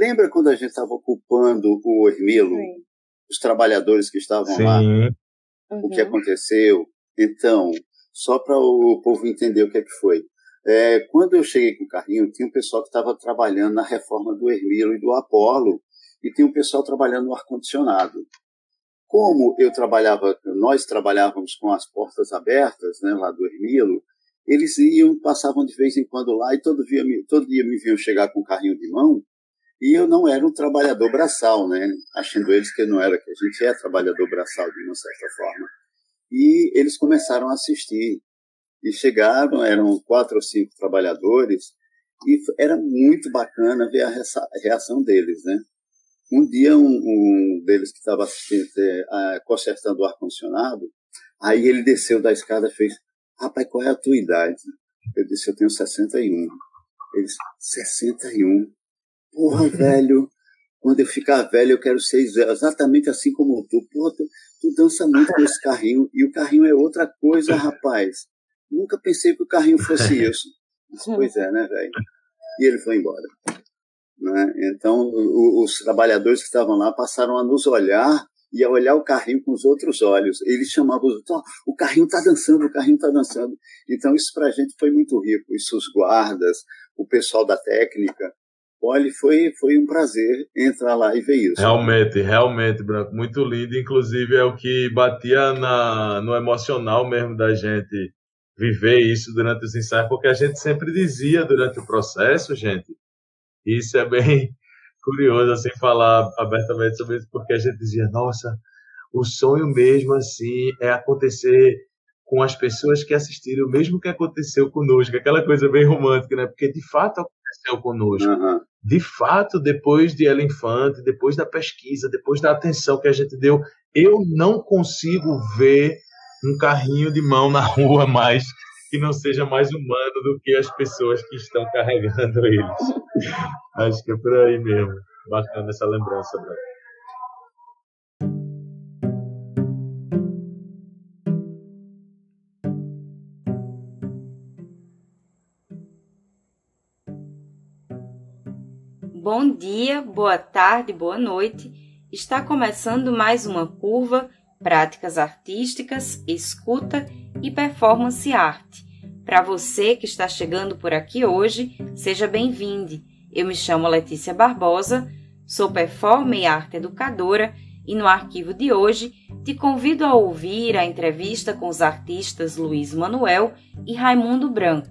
Lembra quando a gente estava ocupando o Ermilo? Sim. Os trabalhadores que estavam Sim. lá? Uhum. O que uhum. aconteceu? Então, só para o povo entender o que é que foi. É, quando eu cheguei com o carrinho, tinha um pessoal que estava trabalhando na reforma do Ermilo e do Apolo, e tinha um pessoal trabalhando no ar-condicionado. Como eu trabalhava, nós trabalhávamos com as portas abertas, né, lá do Ermilo, eles iam, passavam de vez em quando lá e todo dia, todo dia me viam chegar com o carrinho de mão e eu não era um trabalhador braçal, né? Achando eles que não era, que a gente é trabalhador braçal de uma certa forma. E eles começaram a assistir. E chegaram, eram quatro ou cinco trabalhadores, e era muito bacana ver a reação deles, né? Um dia, um, um deles que estava é, consertando o ar-condicionado, aí ele desceu da escada e fez, rapaz, qual é a tua idade? Eu disse, eu tenho 61. Ele disse, 61? Porra, velho, quando eu ficar velho eu quero ser exatamente assim como tu. Porra, tu, tu dança muito com esse carrinho, e o carrinho é outra coisa, rapaz. Nunca pensei que o carrinho fosse isso. pois é, né, velho? E ele foi embora. Né? Então, o, os trabalhadores que estavam lá passaram a nos olhar e a olhar o carrinho com os outros olhos. Eles chamavam os outros, oh, o carrinho está dançando, o carrinho está dançando. Então, isso para a gente foi muito rico. Isso, os guardas, o pessoal da técnica. Olha, foi, foi um prazer entrar lá e ver isso. Realmente, realmente, Branco, muito lindo. Inclusive, é o que batia na, no emocional mesmo da gente viver isso durante os ensaios, porque a gente sempre dizia durante o processo, gente, isso é bem curioso, assim, falar abertamente sobre isso, porque a gente dizia, nossa, o sonho mesmo, assim, é acontecer com as pessoas que assistiram o mesmo que aconteceu conosco, aquela coisa bem romântica, né? Porque de fato aconteceu conosco. Uhum. De fato, depois de Ela Infante, depois da pesquisa, depois da atenção que a gente deu, eu não consigo ver um carrinho de mão na rua mais que não seja mais humano do que as pessoas que estão carregando eles. Acho que é por aí mesmo. Bacana essa lembrança, Branco. Dia, boa tarde, boa noite. Está começando mais uma curva Práticas Artísticas, Escuta e Performance Arte. Para você que está chegando por aqui hoje, seja bem-vindo. Eu me chamo Letícia Barbosa, sou performer e arte educadora e no arquivo de hoje te convido a ouvir a entrevista com os artistas Luiz Manuel e Raimundo Branco,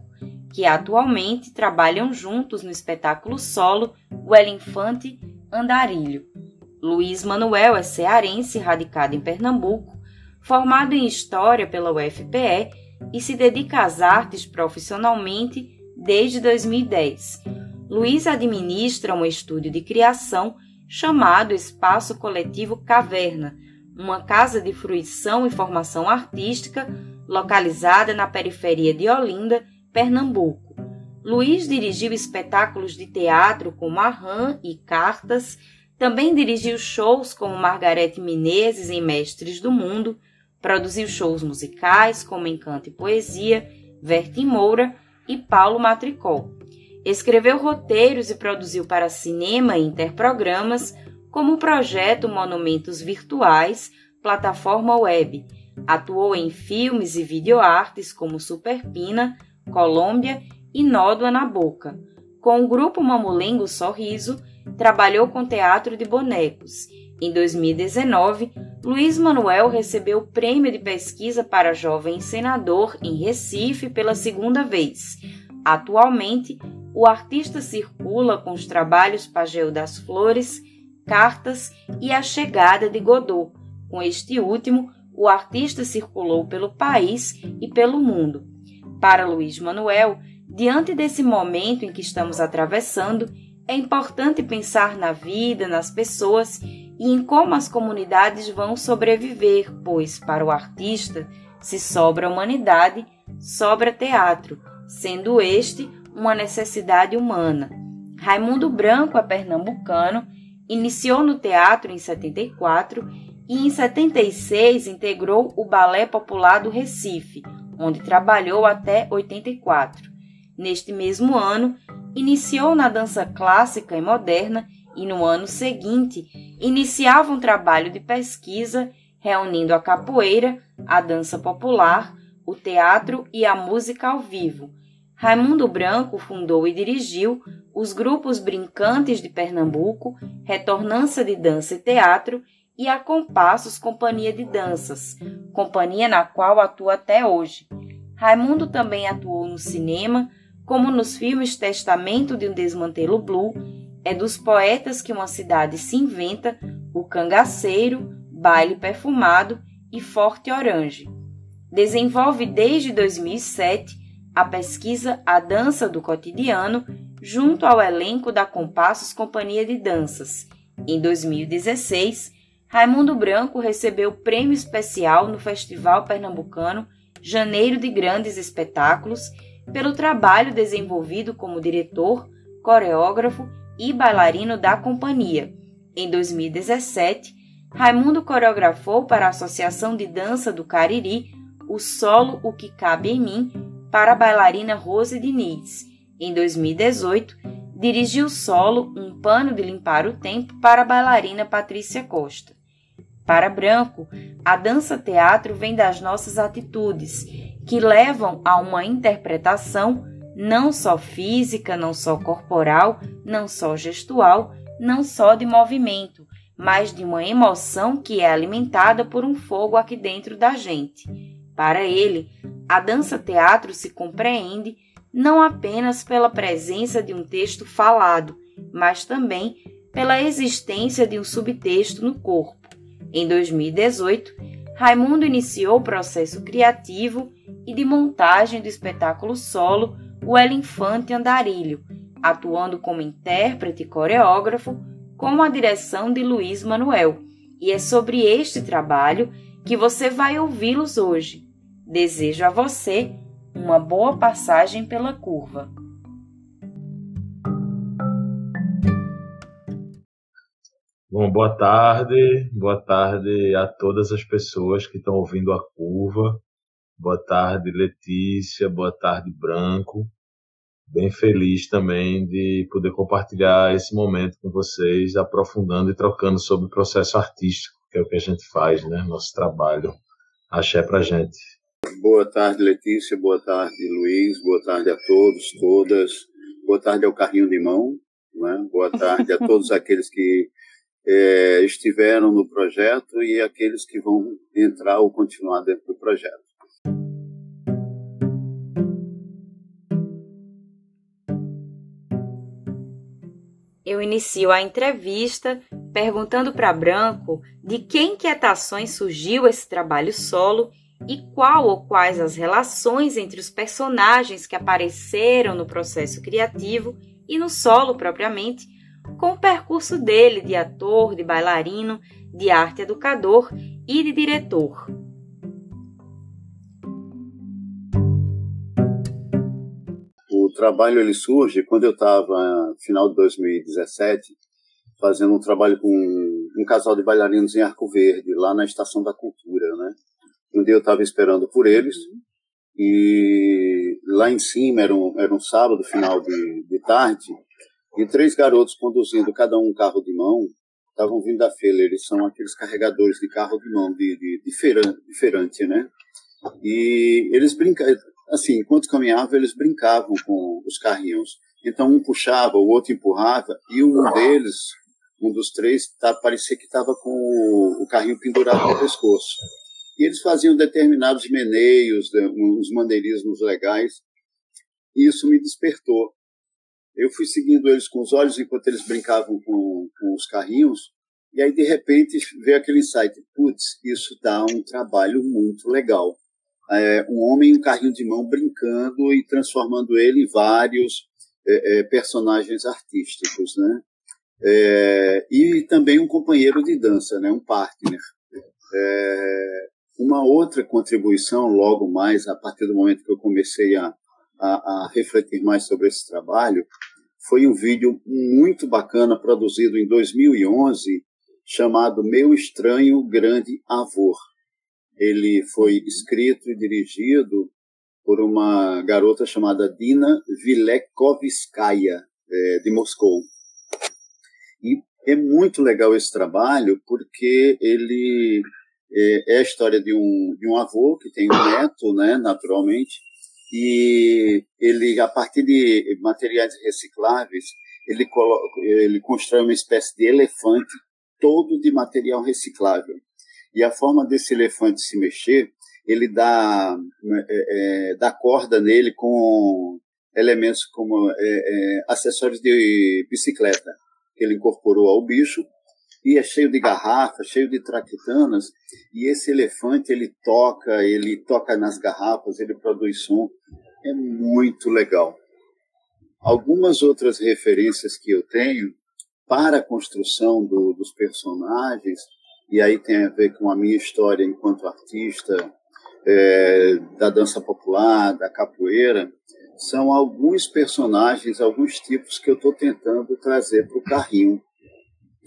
que atualmente trabalham juntos no espetáculo solo O Elefante Andarilho. Luiz Manuel é cearense, radicado em Pernambuco, formado em História pela UFPE e se dedica às artes profissionalmente desde 2010. Luiz administra um estúdio de criação chamado Espaço Coletivo Caverna, uma casa de fruição e formação artística localizada na periferia de Olinda, Pernambuco. Luiz dirigiu espetáculos de teatro como Arran e Cartas também dirigiu shows como Margarete Menezes em Mestres do Mundo, produziu shows musicais como Encanto e Poesia, Vertim Moura e Paulo Matricol. Escreveu roteiros e produziu para cinema e interprogramas, como o projeto Monumentos Virtuais, plataforma web. Atuou em filmes e videoartes como Superpina, Colômbia e Nódoa na Boca. Com o grupo Mamulengo Sorriso, trabalhou com teatro de bonecos. Em 2019, Luiz Manuel recebeu o prêmio de pesquisa para jovem senador em Recife pela segunda vez. Atualmente, o artista circula com os trabalhos Pageu das Flores, Cartas e A Chegada de Godot. Com este último, o artista circulou pelo país e pelo mundo. Para Luiz Manuel, diante desse momento em que estamos atravessando, é importante pensar na vida, nas pessoas e em como as comunidades vão sobreviver, pois, para o artista, se sobra humanidade, sobra teatro, sendo este uma necessidade humana. Raimundo Branco é pernambucano, iniciou no teatro em 74 e em 76 integrou o Balé Popular do Recife, onde trabalhou até 84. Neste mesmo ano, iniciou na dança clássica e moderna e no ano seguinte iniciava um trabalho de pesquisa reunindo a capoeira, a dança popular, o teatro e a música ao vivo. Raimundo Branco fundou e dirigiu os grupos Brincantes de Pernambuco, Retornança de Dança e Teatro e a Compassos Companhia de Danças, companhia na qual atua até hoje. Raimundo também atuou no cinema, como nos filmes Testamento de um Desmantelo Blue, É dos Poetas que uma Cidade se Inventa, O Cangaceiro, Baile Perfumado e Forte Orange. Desenvolve desde 2007 a pesquisa A Dança do Cotidiano junto ao elenco da Compassos Companhia de Danças. Em 2016, Raimundo Branco recebeu prêmio especial no Festival Pernambucano Janeiro de Grandes Espetáculos pelo trabalho desenvolvido como diretor, coreógrafo e bailarino da companhia. Em 2017, Raimundo coreografou para a Associação de Dança do Cariri o solo O Que Cabe em Mim para a bailarina Rose Diniz. Em 2018, dirigiu solo Um Pano de Limpar o Tempo para a bailarina Patrícia Costa. Para Branco, a dança-teatro vem das nossas atitudes, que levam a uma interpretação não só física, não só corporal, não só gestual, não só de movimento, mas de uma emoção que é alimentada por um fogo aqui dentro da gente. Para ele, a dança-teatro se compreende não apenas pela presença de um texto falado, mas também pela existência de um subtexto no corpo. Em 2018, Raimundo iniciou o processo criativo e de montagem do espetáculo solo O Elefante Andarilho, atuando como intérprete e coreógrafo com a direção de Luiz Manuel. E é sobre este trabalho que você vai ouvi-los hoje. Desejo a você uma boa passagem pela curva. Bom, boa tarde, boa tarde a todas as pessoas que estão ouvindo a curva. Boa tarde, Letícia, boa tarde, Branco bem feliz também de poder compartilhar esse momento com vocês, aprofundando e trocando sobre o processo artístico, que é o que a gente faz, né? Nosso trabalho. Axé pra gente. Boa tarde, Letícia. Boa tarde, Luiz. Boa tarde a todos, todas. Boa tarde ao carrinho de mão. Né? Boa tarde a todos aqueles que é, estiveram no projeto e aqueles que vão entrar ou continuar dentro do projeto. eu inicio a entrevista perguntando para Branco de que inquietações surgiu esse trabalho solo e qual ou quais as relações entre os personagens que apareceram no processo criativo e no solo propriamente, com o percurso dele de ator, de bailarino, de arte educador e de diretor. trabalho ele surge quando eu estava, final de 2017, fazendo um trabalho com um casal de bailarinos em Arco Verde, lá na Estação da Cultura, né? Dia eu estava esperando por eles e lá em cima era um, era um sábado, final de, de tarde, e três garotos conduzindo cada um um carro de mão estavam vindo da feira. Eles são aqueles carregadores de carro de mão, de, de, de, feirante, né? E eles brincavam, assim, enquanto caminhavam, eles brincavam com os carrinhos. Então, um puxava, o outro empurrava, e um deles, um dos três, tá, parecia que estava com o, o, carrinho pendurado no pescoço. E eles faziam determinados meneios, uns maneirismos legais, e isso me despertou. Eu fui seguindo eles com os olhos enquanto eles brincavam com, com os carrinhos, e aí, de repente, veio aquele insight: putz, isso dá um trabalho muito legal é, um homem em um carrinho de mão brincando e transformando ele em vários é, é, personagens artísticos, né? É, e também um companheiro de dança, né? Um partner. É, uma outra contribuição, logo mais, a partir do momento que eu comecei a, a, a refletir mais sobre esse trabalho, foi um vídeo muito bacana produzido em 2011 chamado Meu Estranho Grande Avô ele foi escrito e dirigido por uma garota chamada Dina Vilekovskaya, é, de Moscou. E é muito legal esse trabalho porque ele é, é a história de um, de um avô que tem um neto, né, naturalmente, e ele, a partir de materiais recicláveis, ele, coloca, ele constrói uma espécie de elefante todo de material reciclável. E a forma desse elefante se mexer, ele dá, é, é, dá corda nele com elementos como é, é acessórios de bicicleta, que ele incorporou ao bicho, e é cheio de garrafas, cheio de traquitanas, e esse elefante ele toca, ele toca nas garrafas, ele produz som, é muito legal. Algumas outras referências que eu tenho para a construção do, dos personagens, e aí tem a ver com a minha história enquanto artista é, da dança popular, da capoeira, são alguns personagens, alguns tipos que eu estou tentando trazer para o carrinho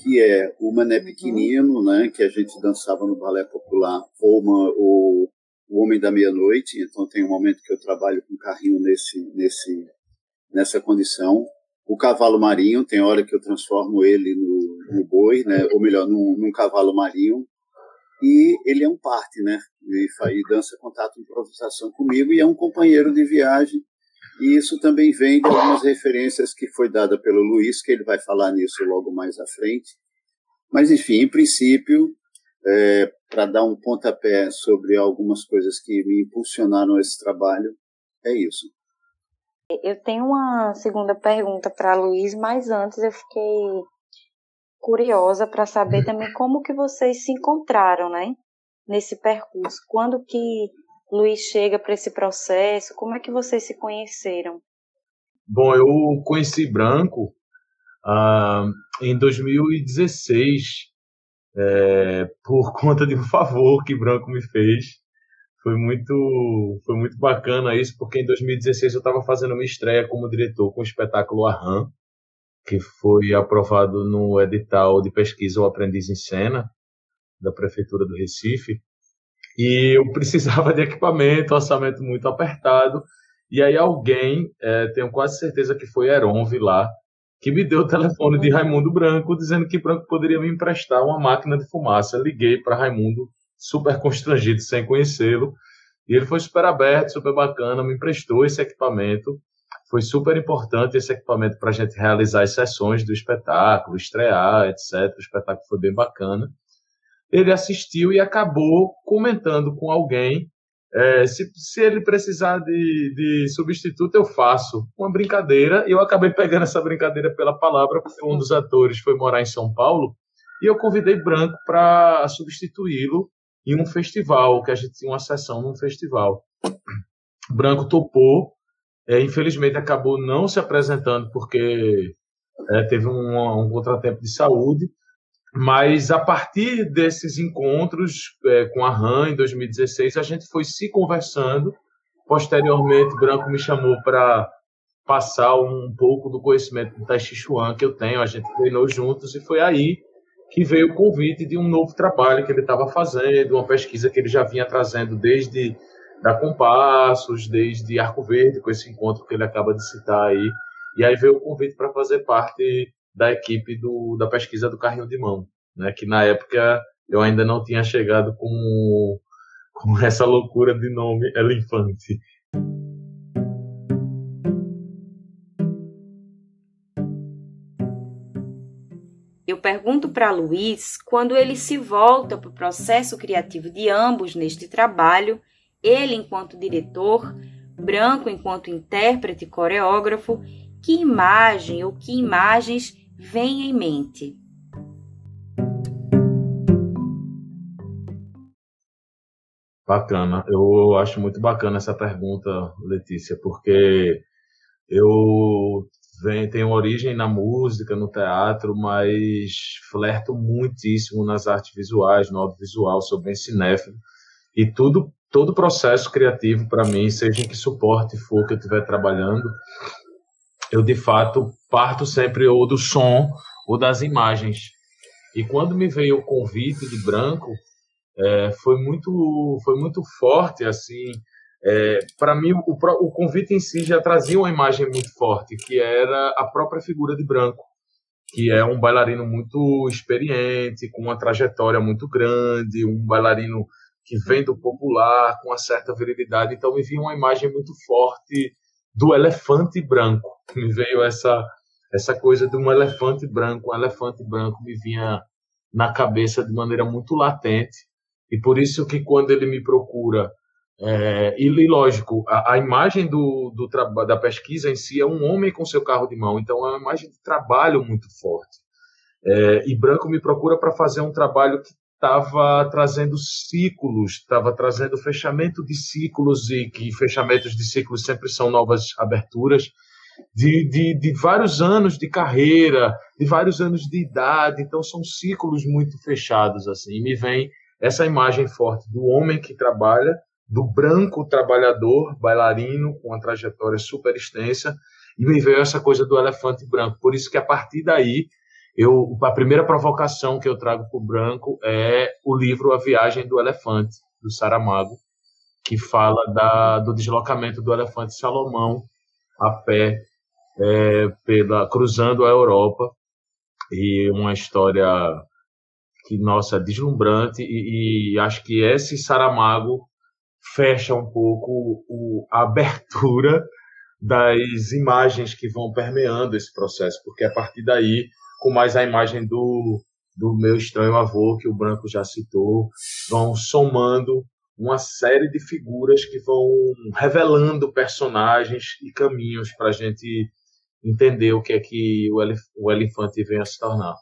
que é o Mané. Pequenino, né, que a gente dançava no balé popular, ou uma, o, o Homem da Meia-Noite, então tem um momento que eu trabalho com carrinho nesse, nesse, nessa condição. O cavalo marinho, tem hora que eu transformo ele no, no boi, né, ou melhor, num, num cavalo marinho, e ele é um parte, né, e, e dança contato improvisação comigo, e é um companheiro de viagem e isso também vem de algumas referências que foi dada pelo Luiz, que ele vai falar nisso logo mais à frente. Mas, enfim, em princípio, é, para dar um pontapé sobre algumas coisas que me impulsionaram esse trabalho, é isso. Eu tenho uma segunda pergunta para Luiz, mas antes eu fiquei curiosa para saber também como que vocês se encontraram, né? Nesse percurso. Quando que Luiz chega para esse processo? Como é que vocês se conheceram? Bom, eu conheci Branco ah, em 2016 é, por conta de um favor que Branco me fez. Foi muito, foi muito bacana isso, porque em 2016 eu estava fazendo uma estreia como diretor com o espetáculo Arran, que foi aprovado no edital de pesquisa O Aprendiz em Cena, da Prefeitura do Recife. E eu precisava de equipamento, orçamento muito apertado. E aí alguém, é, tenho quase certeza que foi Heron lá, que me deu o telefone de Raimundo Branco, dizendo que Branco poderia me emprestar uma máquina de fumaça. Liguei para Raimundo, super constrangido, sem conhecê-lo. E ele foi super aberto, super bacana, me emprestou esse equipamento. Foi super importante esse equipamento para a gente realizar as sessões do espetáculo, estrear, etc. O espetáculo foi bem bacana ele assistiu e acabou comentando com alguém é, se, se, ele precisar de, de, substituto, eu faço. Uma brincadeira, e eu acabei pegando essa brincadeira pela palavra, porque um dos atores foi morar em São Paulo, e eu convidei Branco para substituí-lo em um festival, que a gente tinha uma sessão num festival. Branco topou, é, infelizmente acabou não se apresentando porque é, teve um, um contratempo de saúde, mas a partir desses encontros é, com a RAM em 2016, a gente foi se conversando. Posteriormente, Branco me chamou para passar um pouco do conhecimento do Tai Chi Chuan que eu tenho. A gente treinou juntos e foi aí que veio o convite de um novo trabalho que ele estava fazendo, uma pesquisa que ele já vinha trazendo desde da Compassos, desde Arco Verde, com esse encontro que ele acaba de citar aí. E aí veio o convite para fazer parte da equipe do, da pesquisa do carrinho de mão, né? Que na época eu ainda não tinha chegado com, com essa loucura de nome Elefante. Eu pergunto para Luiz quando ele se volta para o processo criativo de ambos neste trabalho, ele enquanto diretor, Branco enquanto intérprete e coreógrafo, que imagem ou que imagens vem em mente? Bacana, eu acho muito bacana essa pergunta, Letícia, porque eu venho, tenho origem na música, no teatro, mas flerto muitíssimo nas artes visuais, no audiovisual, sou bem cinéfilo, e tudo, todo processo criativo para mim, seja em que suporte for que eu estiver trabalhando, eu de fato parto sempre ou do som ou das imagens. E quando me veio o convite de Branco, é, foi muito foi muito forte assim. É, para mim, o, o convite em si já trazia uma imagem muito forte, que era a própria figura de Branco. que é um bailarino muito experiente, com uma trajetória muito grande, um bailarino que vem do popular, com uma certa virilidade. Então me vinha uma imagem muito forte do elefante branco. Me veio essa essa coisa de um elefante branco, um elefante branco me vinha na cabeça de maneira muito latente. E por isso que quando ele me procura é, e, lógico, a, a imagem do, do da pesquisa em si é um homem com seu carro de mão, então é uma imagem de trabalho muito forte. É, e Branco me procura para fazer um trabalho que estava trazendo ciclos, estava trazendo fechamento de ciclos, e que fechamentos de ciclos sempre são novas aberturas, de, de, de vários anos de carreira, de vários anos de idade, então são ciclos muito fechados. assim. E me vem essa imagem forte do homem que trabalha do branco trabalhador, bailarino, com uma trajetória super extensa, e me veio essa coisa do elefante branco. Por isso que a partir daí, eu, a primeira provocação que eu trago para o branco é o livro A Viagem do Elefante, do Saramago, que fala da, do deslocamento do elefante Salomão a pé é, pela cruzando a Europa. E uma história que nossa deslumbrante e, e acho que esse Saramago fecha um pouco o, a abertura das imagens que vão permeando esse processo, porque a partir daí, com mais a imagem do, do meu estranho avô, que o Branco já citou, vão somando uma série de figuras que vão revelando personagens e caminhos para a gente entender o que é que o, elef o elefante vem a se tornar.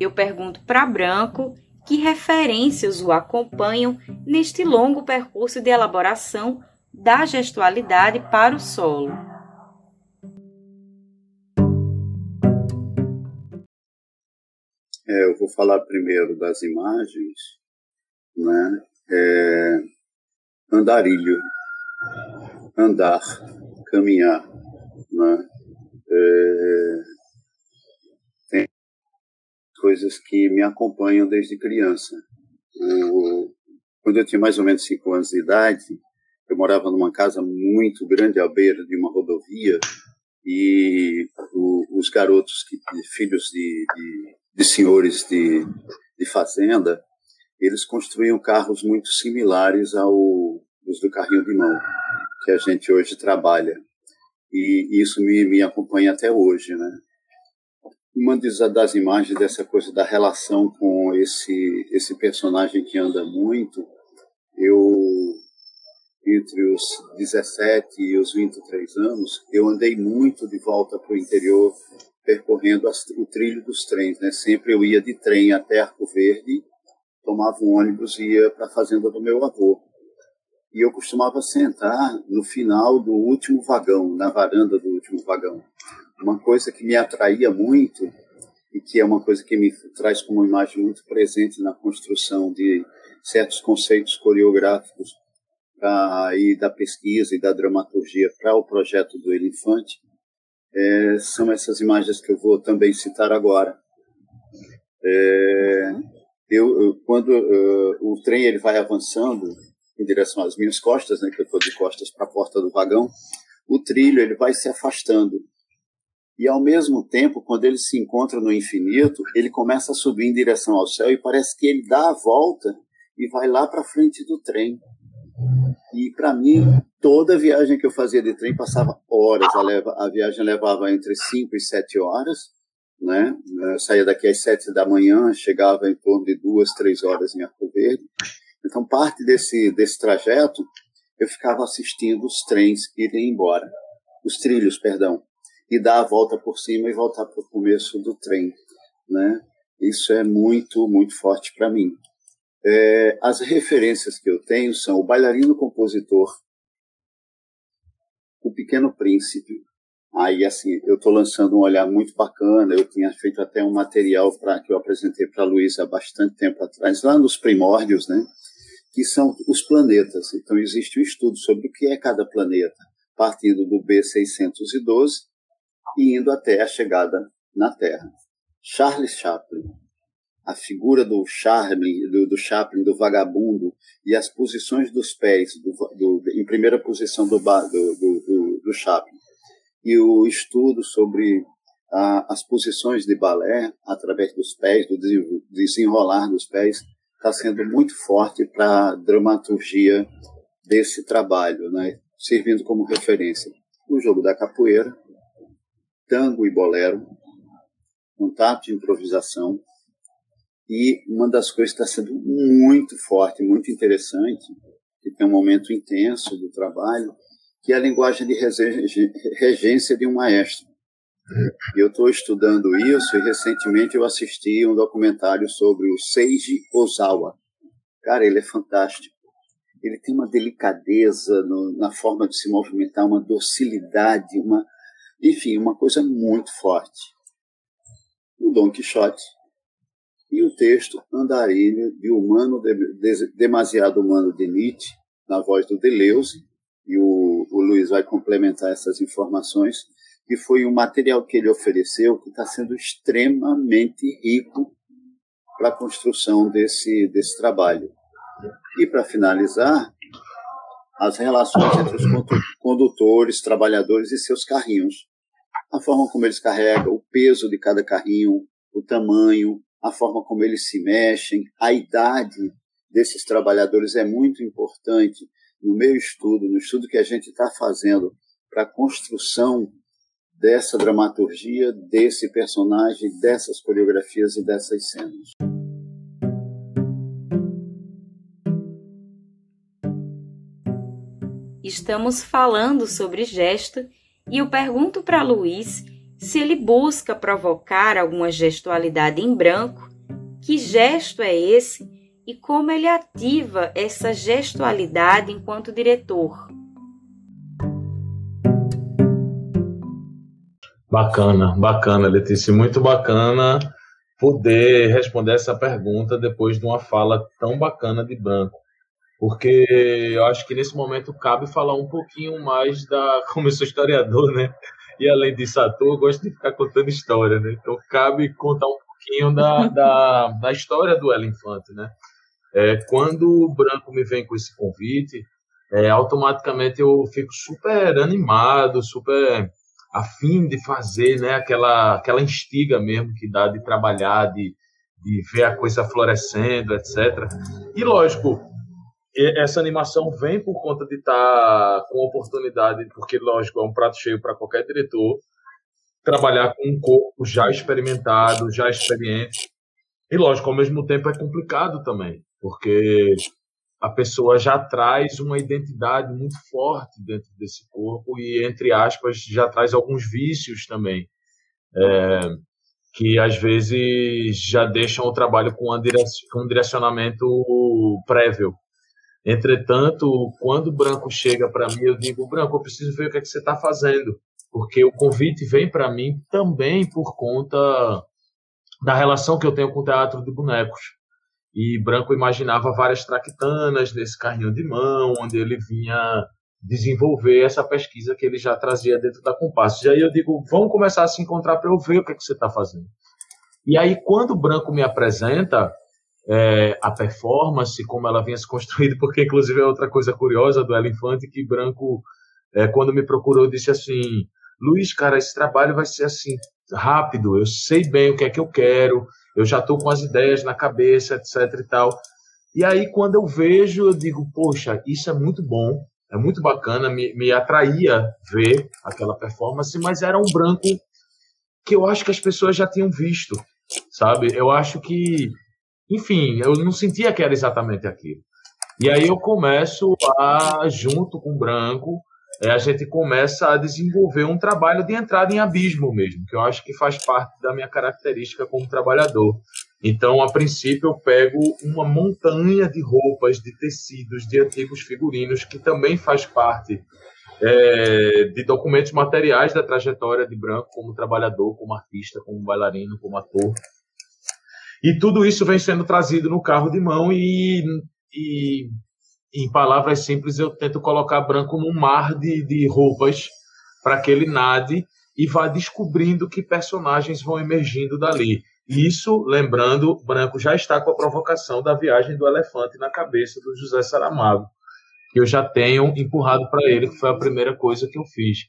Eu pergunto para Branco que referências o acompanham neste longo percurso de elaboração da gestualidade para o solo. É, eu vou falar primeiro das imagens, né? É, andarilho, andar, caminhar, né? É, coisas que me acompanham desde criança. O, quando eu tinha mais ou menos cinco anos de idade, eu morava numa casa muito grande à beira de uma rodovia e o, os garotos, que, filhos de, de, de senhores de, de, fazenda, eles construíam carros muito similares aos do carrinho de mão que a gente hoje trabalha. E isso me, me acompanha até hoje, né? uma das imagens dessa coisa da relação com esse esse personagem que anda muito, eu entre os 17 e os 23 anos, eu andei muito de volta para o interior, percorrendo as, o trilho dos trens. Né? Sempre eu ia de trem até Arco Verde, tomava um ônibus e ia para a fazenda do meu avô. E eu costumava sentar no final do último vagão, na varanda do último vagão uma coisa que me atraía muito e que é uma coisa que me traz como imagem muito presente na construção de certos conceitos coreográficos pra, e da pesquisa e da dramaturgia para o projeto do Elefante, é, são essas imagens que eu vou também citar agora. É, eu, eu, quando uh, o trem ele vai avançando em direção às minhas costas, né, que eu estou de costas para a porta do vagão, o trilho ele vai se afastando e ao mesmo tempo, quando ele se encontra no infinito, ele começa a subir em direção ao céu e parece que ele dá a volta e vai lá para frente do trem. E para mim, toda viagem que eu fazia de trem passava horas. A, leva, a viagem levava entre 5 e 7 horas. Né? Eu saía daqui às 7 da manhã, chegava em torno de duas, três horas em Arco Verde. Então, parte desse, desse trajeto, eu ficava assistindo os trens irem embora. Os trilhos, perdão e dar a volta por cima e voltar para o começo do trem, né? Isso é muito, muito forte para mim. É, as referências que eu tenho são o bailarino compositor, o Pequeno Príncipe. Aí, assim, eu estou lançando um olhar muito bacana. Eu tinha feito até um material para que eu apresentei para a Luísa há bastante tempo atrás, lá nos primórdios, né? Que são os planetas. Então, existe um estudo sobre o que é cada planeta, partindo do B612 e indo até a chegada na Terra. Charles Chaplin. A figura do Charlie, do, do Chaplin, do vagabundo, e as posições dos pés, do, do, em primeira posição do, do, do, Chaplin, e o estudo sobre as posições de balé através dos pés, do desenrolar dos pés, está sendo muito forte para a dramaturgia desse trabalho, né? servindo como referência o jogo da capoeira, tango e bolero, contato de improvisação, e uma das coisas que está sendo muito forte, muito interessante, que tem um momento intenso do trabalho, que é a linguagem de regência de um maestro. Eu estou estudando isso e recentemente eu assisti um documentário sobre o Seiji Ozawa. Cara, ele é fantástico. Ele tem uma delicadeza no, na forma de se movimentar, uma docilidade, uma, enfim, uma coisa muito forte. O Dom Quixote e o texto Andarilho de Humano de, Demasiado Humano de Nietzsche, na voz do Deleuze, e o, o Luiz vai complementar essas informações, que foi um material que ele ofereceu que está sendo extremamente rico para a construção desse, desse trabalho. E para finalizar, as relações entre os condutores, trabalhadores e seus carrinhos. A forma como eles carregam, o peso de cada carrinho, o tamanho, a forma como eles se mexem, a idade desses trabalhadores é muito importante no meu estudo, no estudo que a gente está fazendo para a construção dessa dramaturgia, desse personagem, dessas coreografias e dessas cenas. Estamos falando sobre gesto e eu pergunto para Luiz se ele busca provocar alguma gestualidade em branco, que gesto é esse e como ele ativa essa gestualidade enquanto diretor. Bacana, bacana, Letícia, muito bacana poder responder essa pergunta depois de uma fala tão bacana de Branco, porque eu acho que nesse momento cabe falar um pouquinho mais da, como eu sou historiador, né? E além disso ator, eu gosto de ficar contando história, né? Então cabe contar um pouquinho da, da, da história do Elefante, né? É, quando o Branco me vem com esse convite, é, automaticamente eu fico super animado, super afim de fazer, né? Aquela, aquela instiga mesmo que dá de trabalhar, de, de ver a coisa florescendo, etc. E lógico, essa animação vem por conta de estar tá com oportunidade, porque, lógico, é um prato cheio para qualquer diretor, trabalhar com um corpo já experimentado, já experiente. E, lógico, ao mesmo tempo é complicado também, porque a pessoa já traz uma identidade muito forte dentro desse corpo e, entre aspas, já traz alguns vícios também, é, que às vezes já deixam o trabalho com, um direcionamento prévio. Entretanto, quando o Branco chega para mim, eu digo, Branco, eu preciso ver o que, é que você está fazendo, porque o convite vem para mim também por conta da relação que eu tenho com o teatro de bonecos. E Branco imaginava várias traquitanas nesse carrinho de mão, onde ele vinha desenvolver essa pesquisa que ele já trazia dentro da Compasso. E aí eu digo, vamos começar a se encontrar para eu ver o que, é que você está fazendo. E aí, quando o Branco me apresenta, é, a performance, como ela vinha se construindo, porque inclusive é outra coisa curiosa do Elefante, que Branco, é, quando me procurou, disse assim, Luiz, cara, esse trabalho vai ser assim, rápido, eu sei bem o que é que eu quero, eu já estou com as ideias na cabeça, etc e tal. E aí, quando eu vejo, eu digo, poxa, isso é muito bom, é muito bacana, me, me atraía ver aquela performance, mas era um branco que eu acho que as pessoas já tinham visto, sabe? Eu acho que enfim, eu não sentia que era exatamente aquilo. E aí eu começo a, junto com o Branco, é, a gente começa a desenvolver um trabalho de entrada em abismo mesmo, que eu acho que faz parte da minha característica como trabalhador. Então, a princípio, eu pego uma montanha de roupas, de tecidos, de antigos figurinos, que também faz parte é, de documentos materiais da trajetória de Branco como trabalhador, como artista, como bailarino, como ator. E tudo isso vem sendo trazido no carro de mão e, e em palavras simples, eu tento colocar branco num mar de, de roupas para que ele nade e vá descobrindo que personagens vão emergindo dali. Isso, lembrando, Branco já está com a provocação da viagem do elefante na cabeça do José Saramago, que eu já tenho empurrado para ele, que foi a primeira coisa que eu fiz.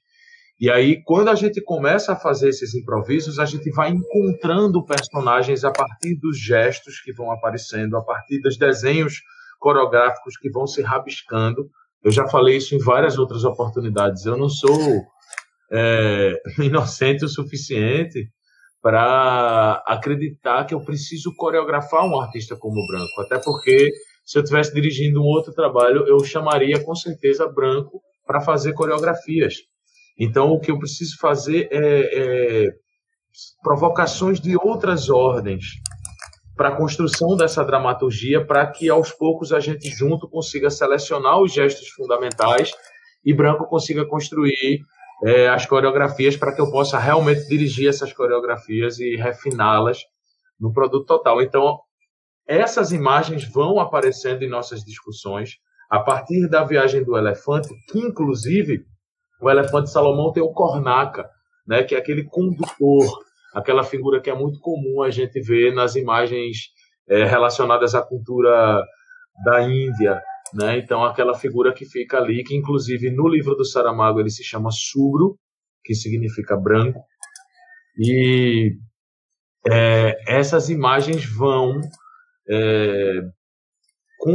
E aí, quando a gente começa a fazer esses improvisos, a gente vai encontrando personagens a partir dos gestos que vão aparecendo, a partir dos desenhos coreográficos que vão se rabiscando. Eu já falei isso em várias outras oportunidades. Eu não sou é, inocente o suficiente para acreditar que eu preciso coreografar um artista como Branco. Até porque, se eu estivesse dirigindo um outro trabalho, eu chamaria com certeza Branco para fazer coreografias. Então, o que eu preciso fazer é, é provocações de outras ordens para a construção dessa dramaturgia, para que aos poucos a gente junto consiga selecionar os gestos fundamentais e Branco consiga construir é, as coreografias para que eu possa realmente dirigir essas coreografias e refiná-las no produto total. Então, essas imagens vão aparecendo em nossas discussões a partir da viagem do elefante, que inclusive o elefante Salomão tem o cornaca, né, que é aquele condutor, aquela figura que é muito comum a gente ver nas imagens é, relacionadas à cultura da Índia, né? Então aquela figura que fica ali, que inclusive no livro do Saramago ele se chama Subro, que significa branco, e é, essas imagens vão é,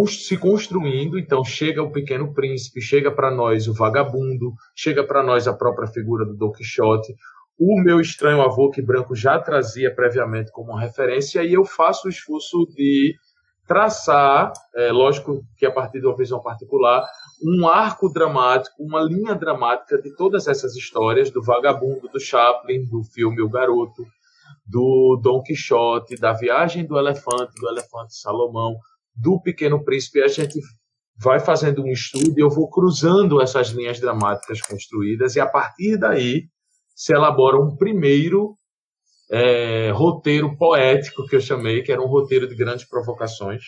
se construindo, então chega o Pequeno Príncipe, chega para nós o Vagabundo, chega para nós a própria figura do Don Quixote, o meu estranho avô que Branco já trazia previamente como referência, e eu faço o esforço de traçar, é, lógico que a partir de uma visão particular, um arco dramático, uma linha dramática de todas essas histórias, do Vagabundo, do Chaplin, do filme O Garoto, do Don Quixote, da Viagem do Elefante, do Elefante Salomão, do Pequeno Príncipe, a gente vai fazendo um estudo e eu vou cruzando essas linhas dramáticas construídas e a partir daí se elabora um primeiro é, roteiro poético que eu chamei, que era um roteiro de grandes provocações,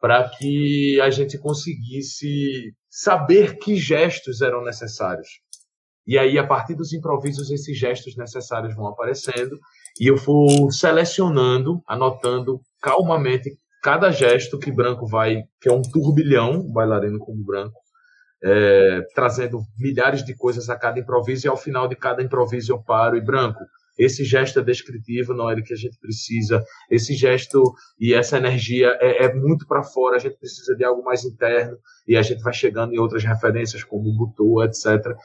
para que a gente conseguisse saber que gestos eram necessários. E aí, a partir dos improvisos, esses gestos necessários vão aparecendo e eu vou selecionando, anotando calmamente cada gesto que Branco vai, que é um turbilhão, bailarino como Branco, é, trazendo milhares de coisas a cada improviso e ao final de cada improviso eu paro e Branco, esse gesto é descritivo, não é o que a gente precisa. Esse gesto e essa energia é, é muito para fora, a gente precisa de algo mais interno e a gente vai chegando em outras referências como Butô, etc.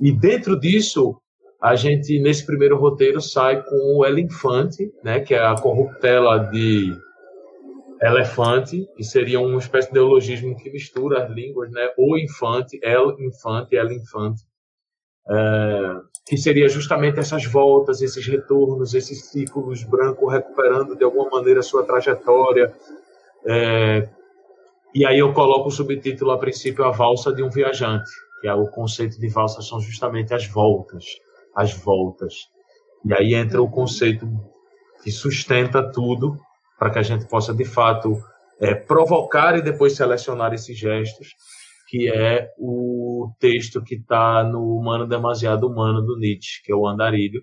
E dentro disso, a gente, nesse primeiro roteiro, sai com o Elefante, né, que é a corruptela de elefante, que seria uma espécie de neologismo que mistura as línguas, né? O infante, el infante, el infante, é, que seria justamente essas voltas, esses retornos, esses ciclos branco recuperando de alguma maneira a sua trajetória. É, e aí eu coloco o subtítulo a princípio a valsa de um viajante, que é o conceito de valsa são justamente as voltas, as voltas. E aí entra o conceito que sustenta tudo, para que a gente possa, de fato, é, provocar e depois selecionar esses gestos, que é o texto que está no Humano Demasiado Humano, do Nietzsche, que é o Andarilho,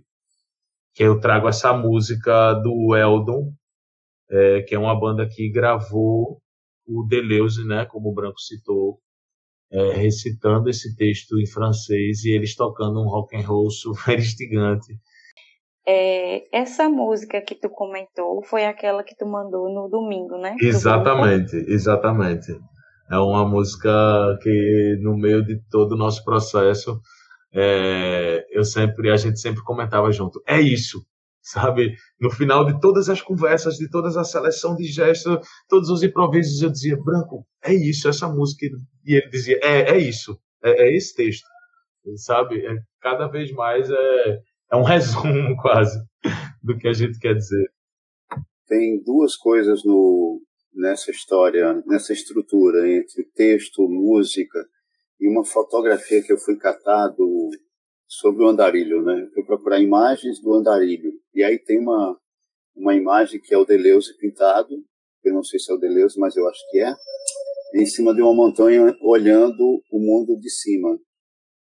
que eu trago essa música do Eldon, é, que é uma banda que gravou o Deleuze, né, como o Branco citou, é, recitando esse texto em francês e eles tocando um rock and roll super instigante é, essa música que tu comentou foi aquela que tu mandou no domingo, né? Exatamente, exatamente. É uma música que no meio de todo o nosso processo é, eu sempre a gente sempre comentava junto. É isso, sabe? No final de todas as conversas, de toda a seleção de gestos, todos os improvisos, eu dizia, Branco, é isso, essa música. E ele dizia, é, é isso, é, é esse texto, sabe? É, cada vez mais é, é um resumo quase do que a gente quer dizer. Tem duas coisas no, nessa história, nessa estrutura entre texto, música e uma fotografia que eu fui catado sobre o andarilho, né? Eu fui procurar imagens do andarilho e aí tem uma uma imagem que é o Deleuze pintado, eu não sei se é o Deleuze, mas eu acho que é, em cima de uma montanha olhando o mundo de cima, ou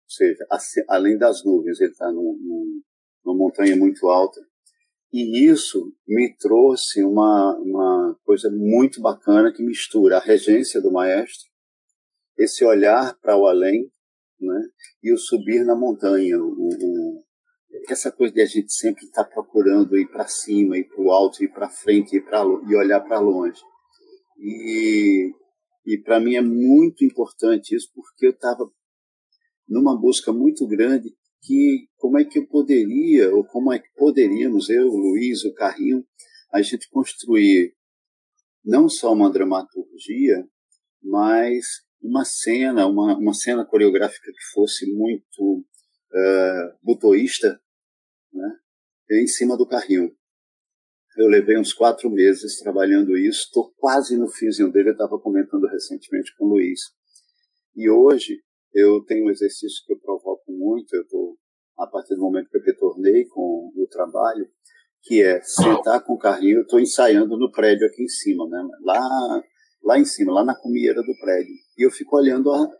seja, além das nuvens, ele está num, numa montanha muito alta. E isso me trouxe uma, uma coisa muito bacana que mistura a regência do maestro, esse olhar para o além, né? e o subir na montanha, o, o, essa coisa de a gente sempre estar tá procurando ir para cima, ir para o alto, ir para frente, ir pra, e olhar para longe. E, e para mim é muito importante isso, porque eu estava numa busca muito grande que como é que eu poderia, ou como é que poderíamos, eu, o Luiz, o Carrinho, a gente construir não só uma dramaturgia, mas uma cena, uma, uma cena coreográfica que fosse muito uh, butoísta, né, em cima do carrinho. Eu levei uns quatro meses trabalhando isso, estou quase no finzinho dele, eu estava comentando recentemente com o Luiz. E hoje eu tenho um exercício que eu provoco muito, eu estou, a partir do momento que eu retornei com o trabalho, que é sentar com o carrinho, eu estou ensaiando no prédio aqui em cima, né? lá, lá em cima, lá na comieira do prédio. E eu fico olhando a,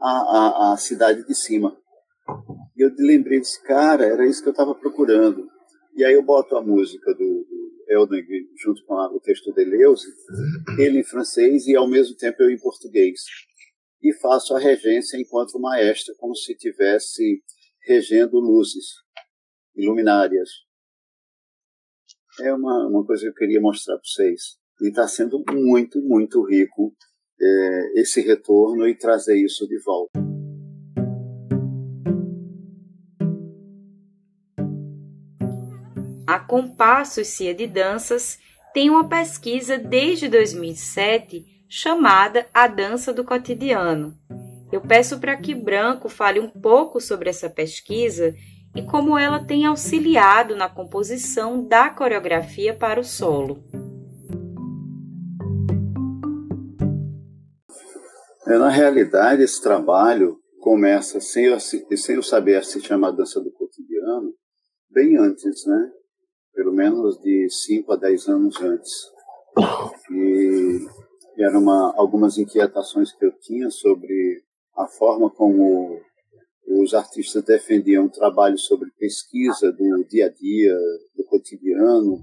a, a, a cidade de cima. E eu lembrei desse cara, era isso que eu estava procurando. E aí eu boto a música do, do Elden junto com a, o texto de Deleuze, ele em francês e ao mesmo tempo eu em português e faço a regência enquanto maestra, como se tivesse regendo luzes, iluminárias. É uma, uma coisa que eu queria mostrar para vocês. E está sendo muito, muito rico é, esse retorno e trazer isso de volta. A Compassos Cia de Danças tem uma pesquisa desde 2007 chamada A Dança do Cotidiano. Eu peço para que Branco fale um pouco sobre essa pesquisa e como ela tem auxiliado na composição da coreografia para o solo. É, na realidade, esse trabalho começa sem eu, sem eu saber se chama dança do cotidiano, bem antes, né? Pelo menos de 5 a 10 anos antes. E eram uma, algumas inquietações que eu tinha sobre a forma como os artistas defendiam o trabalho sobre pesquisa do dia a dia, do cotidiano,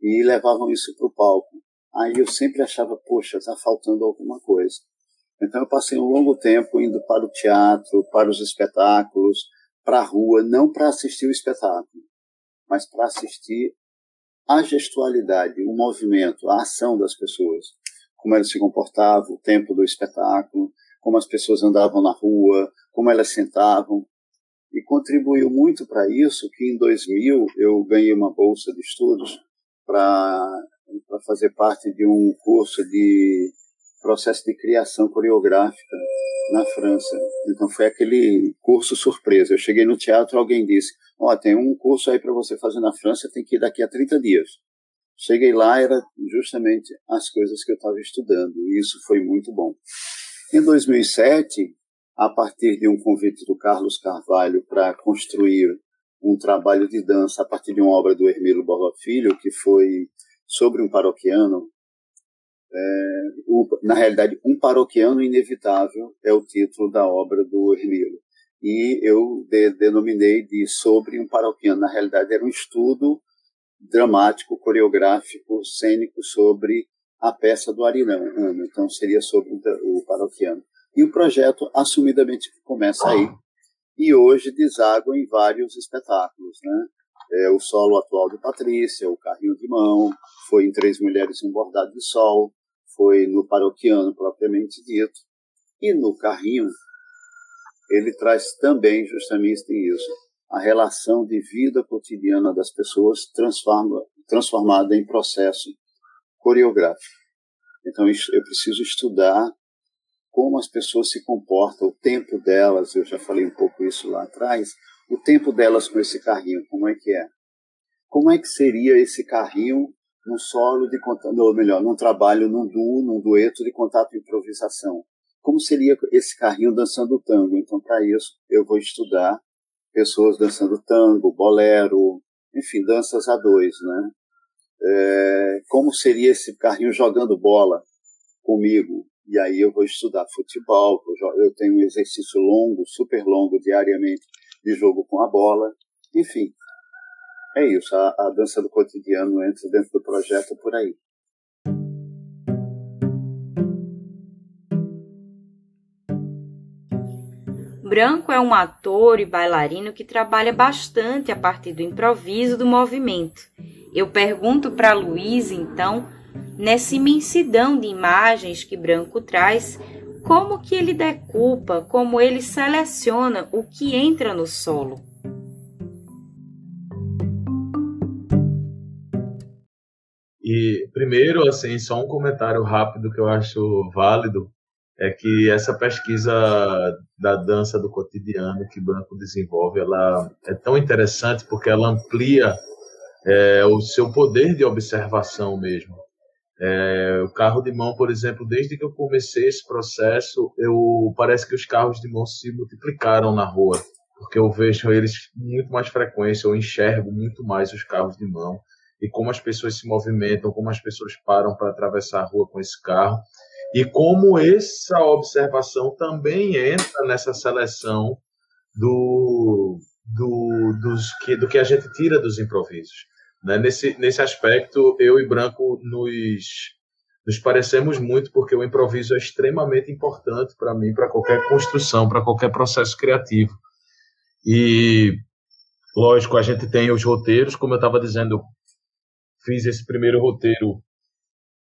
e levavam isso para o palco. Aí eu sempre achava, poxa, está faltando alguma coisa. Então eu passei um longo tempo indo para o teatro, para os espetáculos, para a rua, não para assistir o espetáculo, mas para assistir a gestualidade, o movimento, a ação das pessoas como elas se comportavam, o tempo do espetáculo, como as pessoas andavam na rua, como elas sentavam. E contribuiu muito para isso que em 2000 eu ganhei uma bolsa de estudos para fazer parte de um curso de processo de criação coreográfica na França. Então foi aquele curso surpresa. Eu cheguei no teatro, alguém disse: "Ó, oh, tem um curso aí para você fazer na França, tem que ir daqui a 30 dias". Cheguei lá, era justamente as coisas que eu estava estudando, e isso foi muito bom. Em 2007, a partir de um convite do Carlos Carvalho para construir um trabalho de dança a partir de uma obra do Hermilo Borba Filho, que foi sobre um paroquiano. É, o, na realidade, Um Paroquiano Inevitável é o título da obra do Hermilo. E eu de, denominei de Sobre um Paroquiano. Na realidade, era um estudo dramático, coreográfico, cênico sobre a peça do Arirano. Então seria sobre o paroquiano. E o projeto assumidamente começa aí e hoje deságua em vários espetáculos, né? É, o solo atual de Patrícia, o carrinho de mão, foi em Três Mulheres em um Bordado de Sol, foi no paroquiano propriamente dito, e no carrinho ele traz também justamente isso, a relação de vida cotidiana das pessoas transforma, transformada em processo coreográfico. Então, eu preciso estudar como as pessoas se comportam, o tempo delas, eu já falei um pouco isso lá atrás, o tempo delas com esse carrinho, como é que é? Como é que seria esse carrinho num solo de contato, ou melhor, num trabalho, num duo, num dueto de contato e improvisação? Como seria esse carrinho dançando tango? Então, para isso, eu vou estudar pessoas dançando tango, bolero, enfim, danças a dois, né? É, como seria esse carrinho jogando bola comigo? E aí eu vou estudar futebol, eu tenho um exercício longo, super longo, diariamente, de jogo com a bola. Enfim, É isso, a, a dança do cotidiano entra dentro do projeto por aí. Branco é um ator e bailarino que trabalha bastante a partir do improviso do movimento. Eu pergunto para Luiz, então, nessa imensidão de imagens que Branco traz, como que ele decupa, como ele seleciona o que entra no solo. E primeiro, assim, só um comentário rápido que eu acho válido é que essa pesquisa da dança do cotidiano que Branco desenvolve, ela é tão interessante porque ela amplia é, o seu poder de observação mesmo. É, o carro de mão, por exemplo, desde que eu comecei esse processo, eu parece que os carros de mão se multiplicaram na rua, porque eu vejo eles muito mais frequência, eu enxergo muito mais os carros de mão e como as pessoas se movimentam, como as pessoas param para atravessar a rua com esse carro e como essa observação também entra nessa seleção do, do, dos, que, do que a gente tira dos improvisos. Né? Nesse, nesse aspecto, eu e Branco nos, nos parecemos muito, porque o improviso é extremamente importante para mim, para qualquer construção, para qualquer processo criativo. E, lógico, a gente tem os roteiros, como eu estava dizendo, fiz esse primeiro roteiro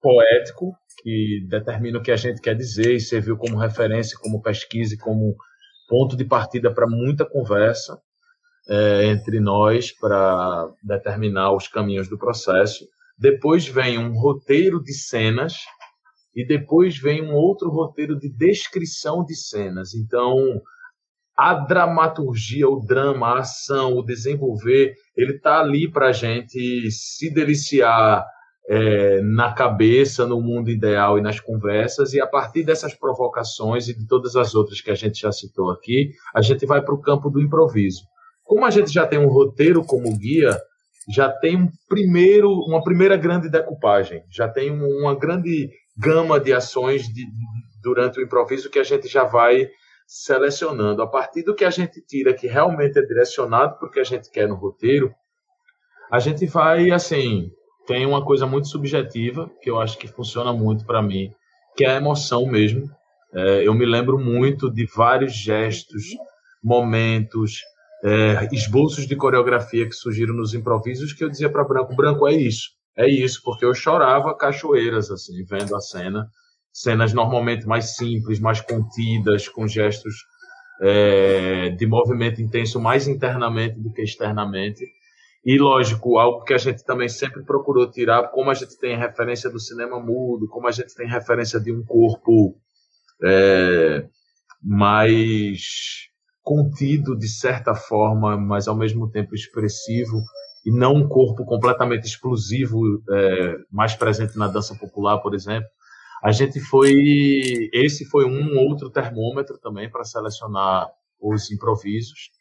poético, que determina o que a gente quer dizer e serviu como referência, como pesquisa e como ponto de partida para muita conversa é, entre nós para determinar os caminhos do processo. Depois vem um roteiro de cenas e depois vem um outro roteiro de descrição de cenas. Então, a dramaturgia, o drama, a ação, o desenvolver, ele está ali para a gente se deliciar é, na cabeça, no mundo ideal e nas conversas, e a partir dessas provocações e de todas as outras que a gente já citou aqui, a gente vai para o campo do improviso. Como a gente já tem um roteiro como guia, já tem um primeiro, uma primeira grande decupagem, já tem uma grande gama de ações de, durante o improviso que a gente já vai selecionando. A partir do que a gente tira que realmente é direcionado para o que a gente quer no roteiro, a gente vai, assim, tem uma coisa muito subjetiva que eu acho que funciona muito para mim, que é a emoção mesmo. É, eu me lembro muito de vários gestos, momentos, é, esboços de coreografia que surgiram nos improvisos que eu dizia para Branco, Branco é isso, é isso, porque eu chorava cachoeiras assim, vendo a cena, cenas normalmente mais simples, mais contidas, com gestos é, de movimento intenso mais internamente do que externamente. E, lógico, algo que a gente também sempre procurou tirar, como a gente tem referência do cinema mudo, como a gente tem referência de um corpo é, mais contido, de certa forma, mas ao mesmo tempo expressivo, e não um corpo completamente explosivo, é, mais presente na dança popular, por exemplo. A gente foi. Esse foi um outro termômetro também para selecionar os improvisos.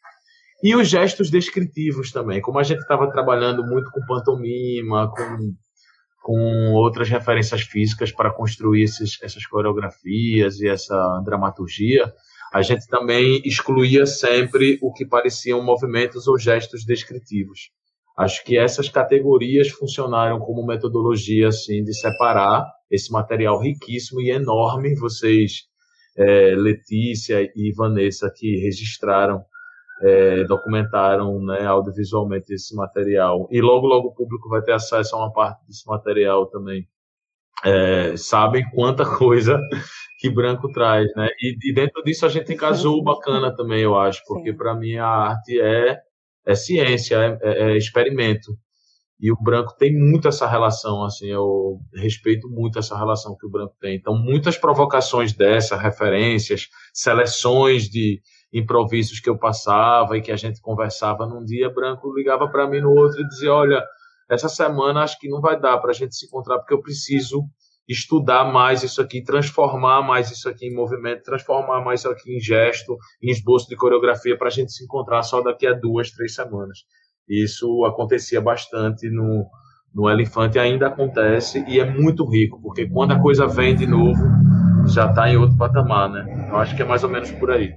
E os gestos descritivos também, como a gente estava trabalhando muito com pantomima, com, com outras referências físicas para construir esses, essas coreografias e essa dramaturgia, a gente também excluía sempre o que pareciam movimentos ou gestos descritivos. Acho que essas categorias funcionaram como metodologia assim de separar esse material riquíssimo e enorme. Vocês, é, Letícia e Vanessa, que registraram é, documentaram né, audiovisualmente esse material. E logo, logo o público vai ter acesso a uma parte desse material também. É, sabem quanta coisa que Branco traz, né? E, e, dentro disso a gente casou bacana também, eu acho, porque para mim a arte é, é ciência, é, é, é experimento. E o branco tem muito essa relação, assim, eu respeito muito essa relação que o branco tem. Então, muitas provocações dessas, referências, seleções de, improvisos que eu passava e que a gente conversava num dia, Branco ligava para mim no outro e dizia: Olha, essa semana acho que não vai dar para a gente se encontrar porque eu preciso estudar mais isso aqui, transformar mais isso aqui em movimento, transformar mais isso aqui em gesto, em esboço de coreografia para a gente se encontrar só daqui a duas, três semanas. Isso acontecia bastante no, no Elefante, ainda acontece e é muito rico, porque quando a coisa vem de novo, já está em outro patamar, né? Eu acho que é mais ou menos por aí.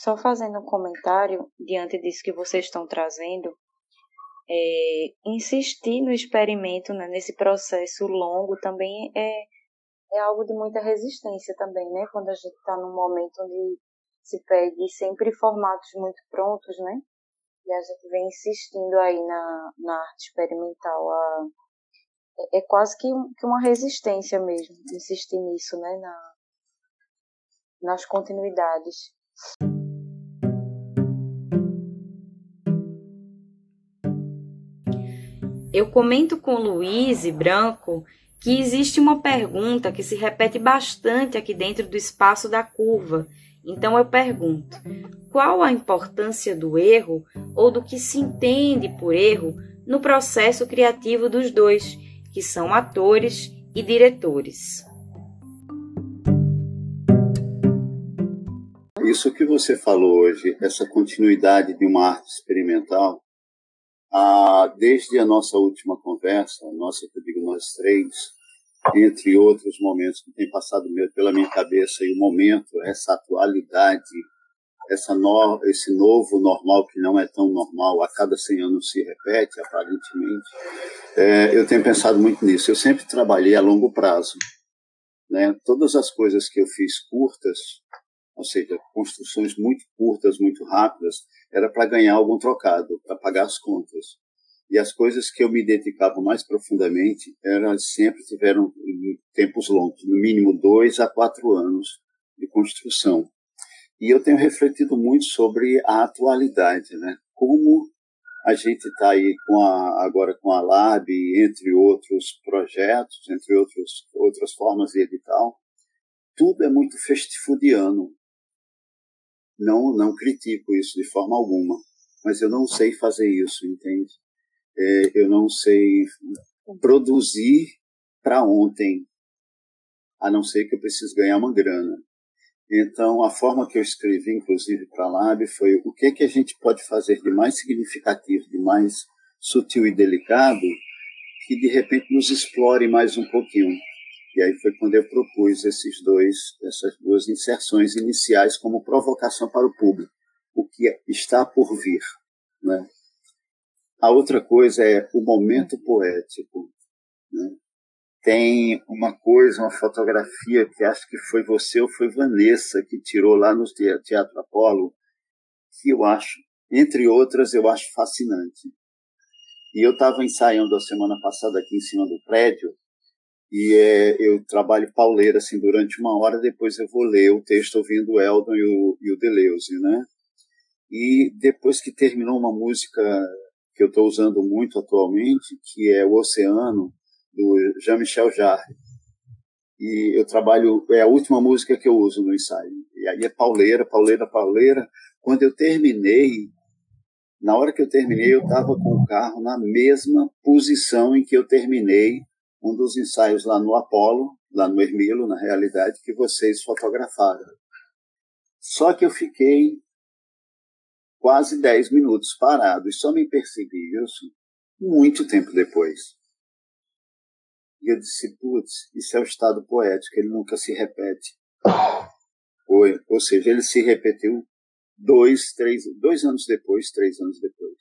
Só fazendo um comentário diante disso que vocês estão trazendo, é, insistir no experimento, né, nesse processo longo, também é, é algo de muita resistência também, né? Quando a gente está num momento onde se pede sempre formatos muito prontos, né? E a gente vem insistindo aí na, na arte experimental. A, é, é quase que, que uma resistência mesmo, insistir nisso, né? Na, nas continuidades. Eu comento com Luiz e Branco que existe uma pergunta que se repete bastante aqui dentro do espaço da curva. Então eu pergunto: qual a importância do erro ou do que se entende por erro no processo criativo dos dois, que são atores e diretores? Isso que você falou hoje, essa continuidade de uma arte experimental, ah, desde a nossa última conversa, nossa, eu digo nós três, entre outros momentos que tem passado pela minha cabeça e o momento, essa atualidade, essa no, esse novo normal que não é tão normal, a cada 100 anos se repete, aparentemente, é, eu tenho pensado muito nisso. Eu sempre trabalhei a longo prazo. Né? Todas as coisas que eu fiz curtas, ou seja, construções muito curtas, muito rápidas, era para ganhar algum trocado, para pagar as contas. E as coisas que eu me dedicava mais profundamente elas sempre tiveram tempos longos, no mínimo dois a quatro anos de construção. E eu tenho refletido muito sobre a atualidade, né? Como a gente está aí com a, agora com a Lab, entre outros projetos, entre outros, outras formas de edital, tudo é muito festifudiano. Não, não critico isso de forma alguma, mas eu não sei fazer isso, entende? É, eu não sei produzir para ontem, a não ser que eu precise ganhar uma grana. Então, a forma que eu escrevi, inclusive, para a Lab, foi o que, que a gente pode fazer de mais significativo, de mais sutil e delicado, que de repente nos explore mais um pouquinho. E aí foi quando eu propus esses dois, essas duas inserções iniciais como provocação para o público, o que está por vir, né? A outra coisa é o momento poético. Né? Tem uma coisa, uma fotografia que acho que foi você ou foi Vanessa que tirou lá no Teatro Apolo, que eu acho, entre outras, eu acho fascinante. E eu estava ensaiando a semana passada aqui em cima do prédio, e é, eu trabalho pauleira assim durante uma hora, depois eu vou ler o texto ouvindo o Eldon e o, e o Deleuze, né? E depois que terminou uma música que eu estou usando muito atualmente, que é o Oceano, do Jean-Michel Jarre. E eu trabalho, é a última música que eu uso no ensaio. E aí é pauleira, pauleira, pauleira. Quando eu terminei, na hora que eu terminei, eu estava com o carro na mesma posição em que eu terminei um dos ensaios lá no Apolo, lá no Ermilo, na realidade, que vocês fotografaram. Só que eu fiquei quase 10 minutos parado e só me percebi isso muito tempo depois. E eu disse, putz, isso é o estado poético, ele nunca se repete. Ou, ou seja, ele se repetiu dois, três, dois anos depois, três anos depois.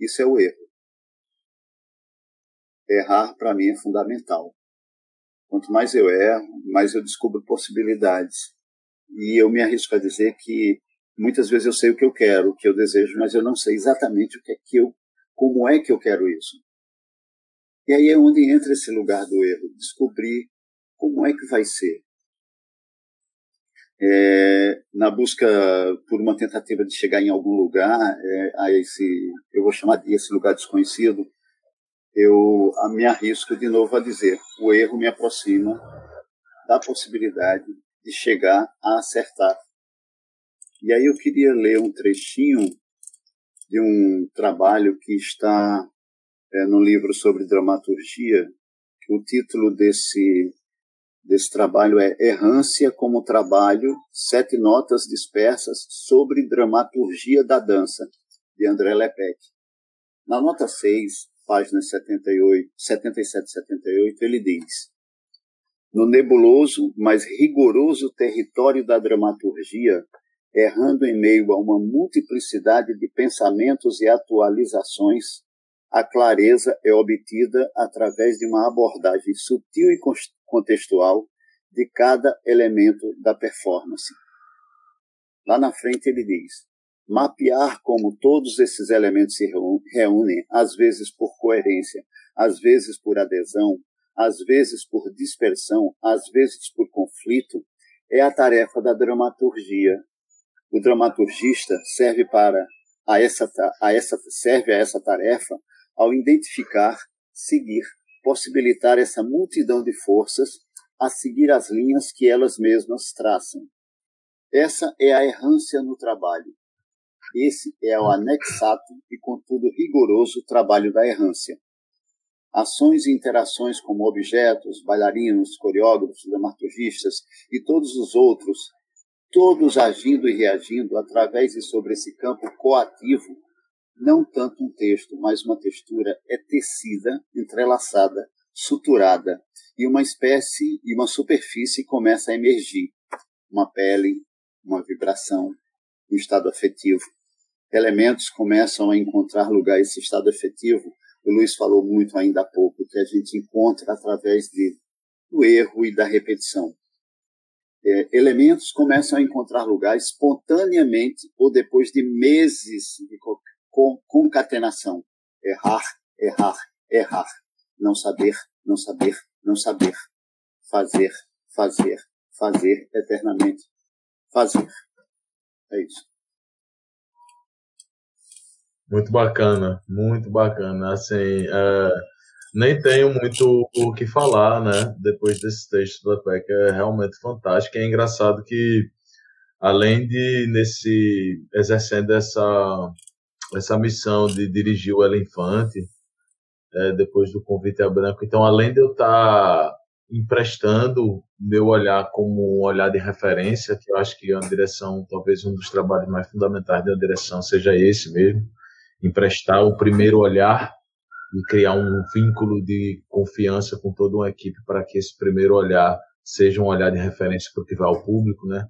Isso é o erro. Errar, para mim, é fundamental. Quanto mais eu erro, mais eu descubro possibilidades. E eu me arrisco a dizer que Muitas vezes eu sei o que eu quero, o que eu desejo, mas eu não sei exatamente o que é que eu, como é que eu quero isso. E aí é onde entra esse lugar do erro, descobrir como é que vai ser. É, na busca por uma tentativa de chegar em algum lugar, é, a esse, eu vou chamar de esse lugar desconhecido, eu me arrisco de novo a dizer, o erro me aproxima da possibilidade de chegar a acertar. E aí eu queria ler um trechinho de um trabalho que está é, no livro sobre dramaturgia. O título desse, desse trabalho é Errância como Trabalho, Sete Notas Dispersas sobre Dramaturgia da Dança, de André Lepec. Na nota 6, páginas 78, 77 e 78, ele diz: No nebuloso, mas rigoroso território da dramaturgia, errando em meio a uma multiplicidade de pensamentos e atualizações, a clareza é obtida através de uma abordagem sutil e contextual de cada elemento da performance. Lá na frente ele diz: mapear como todos esses elementos se reúnem, às vezes por coerência, às vezes por adesão, às vezes por dispersão, às vezes por conflito, é a tarefa da dramaturgia. O dramaturgista serve para a essa, a essa serve a essa tarefa ao identificar, seguir, possibilitar essa multidão de forças a seguir as linhas que elas mesmas traçam. Essa é a errância no trabalho. Esse é o anexato e, contudo, rigoroso trabalho da errância. Ações e interações como objetos, bailarinos, coreógrafos, dramaturgistas e todos os outros, todos agindo e reagindo através e sobre esse campo coativo, não tanto um texto, mas uma textura é tecida, entrelaçada, suturada, e uma espécie e uma superfície começa a emergir. Uma pele, uma vibração, um estado afetivo elementos começam a encontrar lugar esse estado efetivo. O Luiz falou muito ainda há pouco que a gente encontra através de, do erro e da repetição. É, elementos começam a encontrar lugar espontaneamente ou depois de meses de concatenação. Errar, errar, errar. Não saber, não saber, não saber. Fazer, fazer, fazer eternamente. Fazer. É isso. Muito bacana, muito bacana. Assim, é, nem tenho muito o que falar, né? Depois desse texto da PEC, é realmente fantástico. É engraçado que, além de nesse exercendo essa essa missão de dirigir o Elefante, é, depois do convite a branco, então além de eu estar tá emprestando meu olhar como um olhar de referência, que eu acho que é uma direção, talvez um dos trabalhos mais fundamentais da direção seja esse mesmo, emprestar o primeiro olhar e criar um vínculo de confiança com toda uma equipe para que esse primeiro olhar seja um olhar de referência para o que vai ao público, né?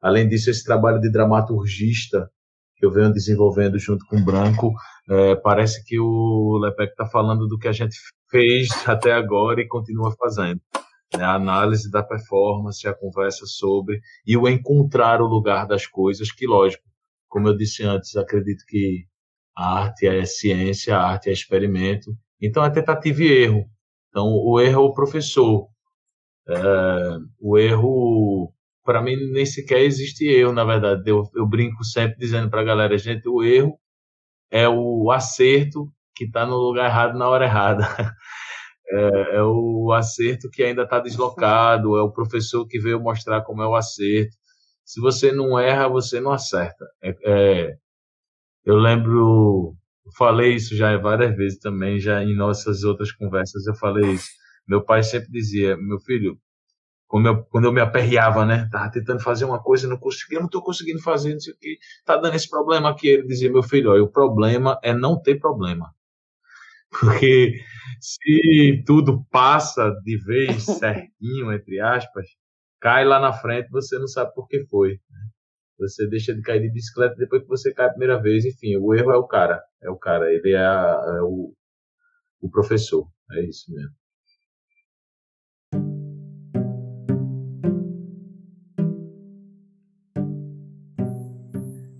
Além disso, esse trabalho de dramaturgista que eu venho desenvolvendo junto com o Branco, é, parece que o Lepec está falando do que a gente fez até agora e continua fazendo. Né? A análise da performance, a conversa sobre e o encontrar o lugar das coisas, que lógico, como eu disse antes, acredito que a arte é ciência, a arte é experimento. Então é tentativa e erro. Então o erro é o professor. É, o erro, para mim, nem sequer existe erro, na verdade. Eu, eu brinco sempre dizendo para a galera, gente, o erro é o acerto que está no lugar errado na hora errada. É, é o acerto que ainda está deslocado, é o professor que veio mostrar como é o acerto. Se você não erra, você não acerta. É, é, eu lembro, eu falei isso já várias vezes também, já em nossas outras conversas eu falei isso. Meu pai sempre dizia, meu filho, quando eu, quando eu me aperreava, né? Tava tentando fazer uma coisa e não conseguia, não estou conseguindo fazer, não sei o que, tá dando esse problema aqui. Ele dizia, meu filho, olha, o problema é não ter problema. Porque se tudo passa de vez certinho, entre aspas, cai lá na frente, você não sabe por que foi. Você deixa de cair de bicicleta depois que você cai a primeira vez. Enfim, o erro é o cara. É o cara. Ele é, a, é o, o professor. É isso mesmo.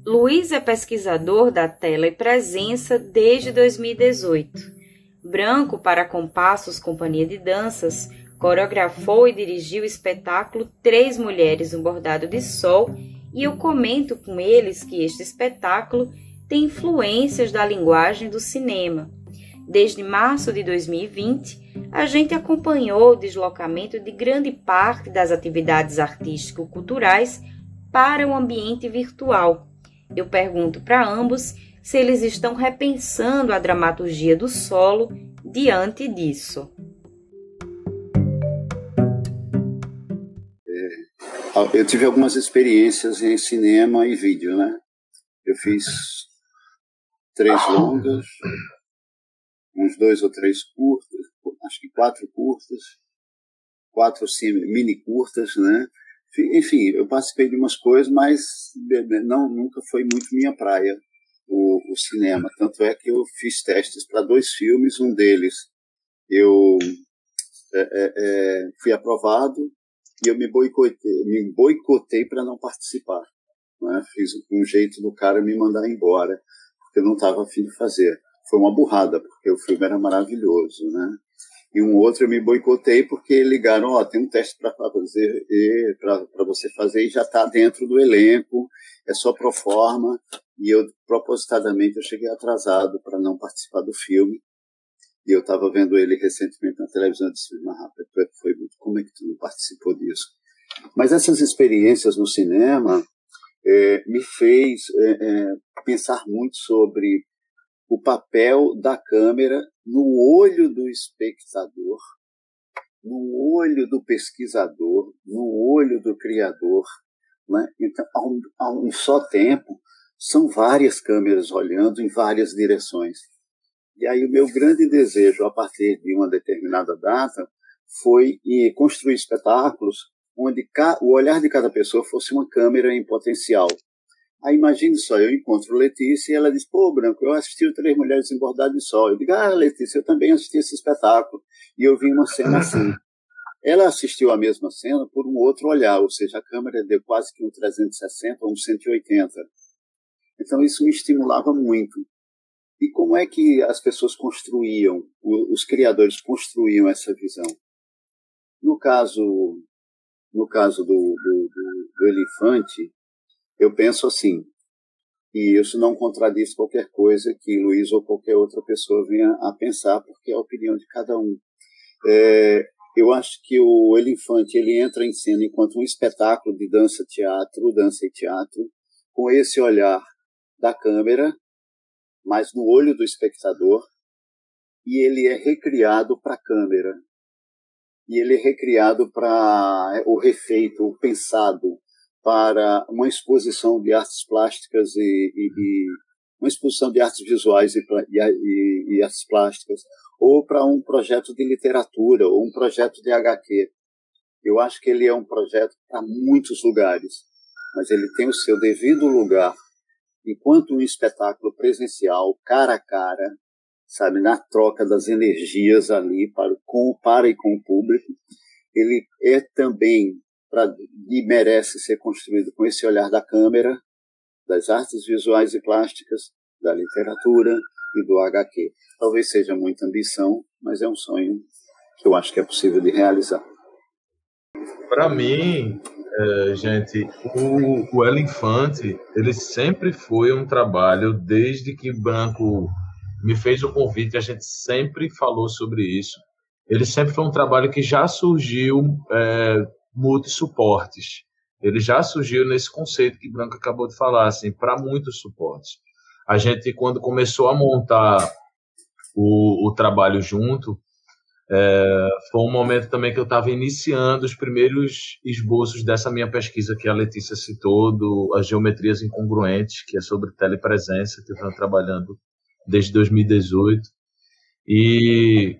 Luiz é pesquisador da tela e presença desde 2018. Branco para Compassos Companhia de Danças, coreografou e dirigiu o espetáculo Três Mulheres no Bordado de Sol e eu comento com eles que este espetáculo tem influências da linguagem do cinema. Desde março de 2020, a gente acompanhou o deslocamento de grande parte das atividades artístico-culturais para o ambiente virtual. Eu pergunto para ambos se eles estão repensando a dramaturgia do solo diante disso. Eu tive algumas experiências em cinema e vídeo, né? Eu fiz três longas, uns dois ou três curtas, acho que quatro curtas, quatro mini curtas, né? enfim, eu participei de umas coisas, mas não nunca foi muito minha praia o, o cinema. Tanto é que eu fiz testes para dois filmes, um deles eu é, é, é, fui aprovado e eu me boicotei, me boicotei para não participar. Né? Fiz um jeito do cara me mandar embora, porque eu não estava afim de fazer. Foi uma burrada, porque o filme era maravilhoso, né? E um outro eu me boicotei porque ligaram, ó, tem um teste para fazer, para você fazer e já está dentro do elenco, é só pro forma. E eu, propositadamente, eu cheguei atrasado para não participar do filme. E eu estava vendo ele recentemente na televisão e disse, tu é foi muito, como é que tu não participou disso? Mas essas experiências no cinema é, me fez é, é, pensar muito sobre o papel da câmera no olho do espectador, no olho do pesquisador, no olho do criador. Né? Então, a um, a um só tempo, são várias câmeras olhando em várias direções. E aí o meu grande desejo, a partir de uma determinada data, foi construir espetáculos onde o olhar de cada pessoa fosse uma câmera em potencial. Aí imagine só, eu encontro Letícia e ela diz, pô, Branco, eu assisti o Três Mulheres em Bordado de Sol. Eu digo, ah, Letícia, eu também assisti esse espetáculo. E eu vi uma cena assim. Ela assistiu a mesma cena por um outro olhar, ou seja, a câmera deu quase que um 360 ou um 180. Então isso me estimulava muito. E como é que as pessoas construíam, os criadores construíam essa visão? No caso, no caso do, do, do, do elefante, eu penso assim, e isso não contradiz qualquer coisa que Luiz ou qualquer outra pessoa venha a pensar, porque é a opinião de cada um. É, eu acho que o Elefante ele entra em cena enquanto um espetáculo de dança, teatro, dança e teatro, com esse olhar da câmera, mas no olho do espectador, e ele é recriado para a câmera. E ele é recriado para é, o refeito, o pensado, para uma exposição de artes plásticas e, e, e uma exposição de artes visuais e, e, e artes plásticas, ou para um projeto de literatura, ou um projeto de HQ. Eu acho que ele é um projeto para muitos lugares, mas ele tem o seu devido lugar enquanto um espetáculo presencial, cara a cara, sabe, na troca das energias ali para, com, para e com o público, ele é também pra, e merece ser construído com esse olhar da câmera, das artes visuais e plásticas, da literatura e do HQ. Talvez seja muita ambição, mas é um sonho que eu acho que é possível de realizar. Para mim, é, gente, o, o Elefante, ele sempre foi um trabalho, desde que Branco me fez o convite, a gente sempre falou sobre isso. Ele sempre foi um trabalho que já surgiu é, multi-suportes. Ele já surgiu nesse conceito que Branco acabou de falar, assim, para muitos suportes. A gente, quando começou a montar o, o trabalho junto, é, foi um momento também que eu estava iniciando os primeiros esboços dessa minha pesquisa que a Letícia citou, do, as geometrias incongruentes, que é sobre telepresença, que eu venho trabalhando desde 2018. E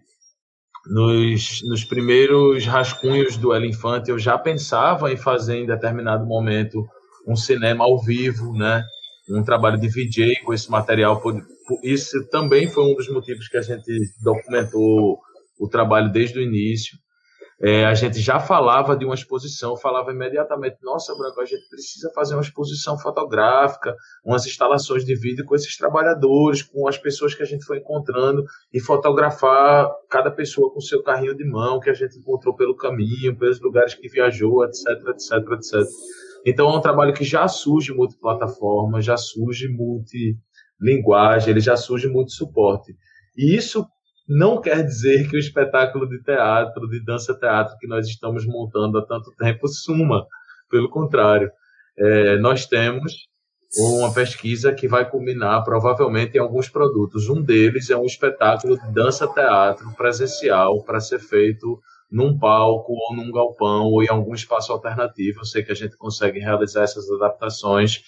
nos, nos primeiros rascunhos do El Infante, eu já pensava em fazer em determinado momento um cinema ao vivo, né? um trabalho de VJ com esse material. Isso também foi um dos motivos que a gente documentou o trabalho desde o início. É, a gente já falava de uma exposição, falava imediatamente, nossa, Branco, a gente precisa fazer uma exposição fotográfica, umas instalações de vídeo com esses trabalhadores, com as pessoas que a gente foi encontrando e fotografar cada pessoa com seu carrinho de mão que a gente encontrou pelo caminho, pelos lugares que viajou, etc, etc, etc. Então é um trabalho que já surge multiplataforma, já surge multilinguagem, ele já surge multisuporte. E isso não quer dizer que o espetáculo de teatro, de dança-teatro que nós estamos montando há tanto tempo suma. Pelo contrário, é, nós temos uma pesquisa que vai culminar provavelmente em alguns produtos. Um deles é um espetáculo de dança-teatro presencial para ser feito num palco ou num galpão ou em algum espaço alternativo. Eu sei que a gente consegue realizar essas adaptações,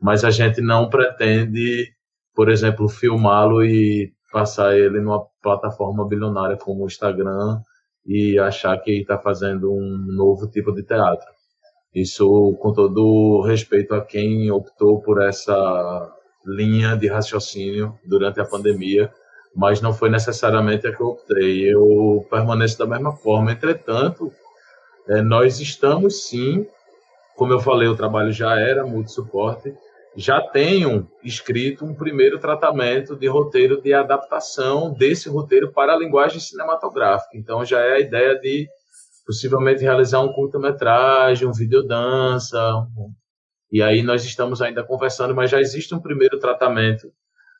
mas a gente não pretende, por exemplo, filmá-lo e passar ele numa plataforma bilionária como o Instagram e achar que está fazendo um novo tipo de teatro. Isso com todo respeito a quem optou por essa linha de raciocínio durante a pandemia, mas não foi necessariamente a que eu optei. Eu permaneço da mesma forma. Entretanto, é, nós estamos sim, como eu falei, o trabalho já era multi-suporte, já tenho escrito um primeiro tratamento de roteiro de adaptação desse roteiro para a linguagem cinematográfica. Então já é a ideia de possivelmente realizar um curta-metragem, um videodança. E aí nós estamos ainda conversando, mas já existe um primeiro tratamento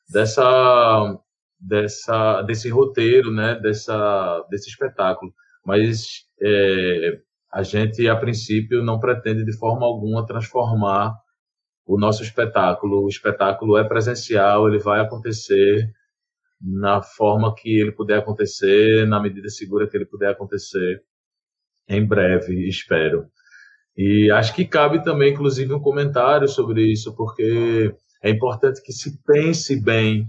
dessa dessa desse roteiro, né, dessa desse espetáculo. Mas é, a gente a princípio não pretende de forma alguma transformar o nosso espetáculo. O espetáculo é presencial, ele vai acontecer na forma que ele puder acontecer, na medida segura que ele puder acontecer, em breve, espero. E acho que cabe também, inclusive, um comentário sobre isso, porque é importante que se pense bem.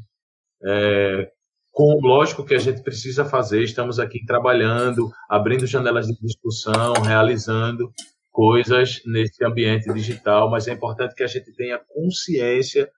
É, com, lógico que a gente precisa fazer, estamos aqui trabalhando, abrindo janelas de discussão, realizando, coisas nesse ambiente digital, mas é importante que a gente tenha consciência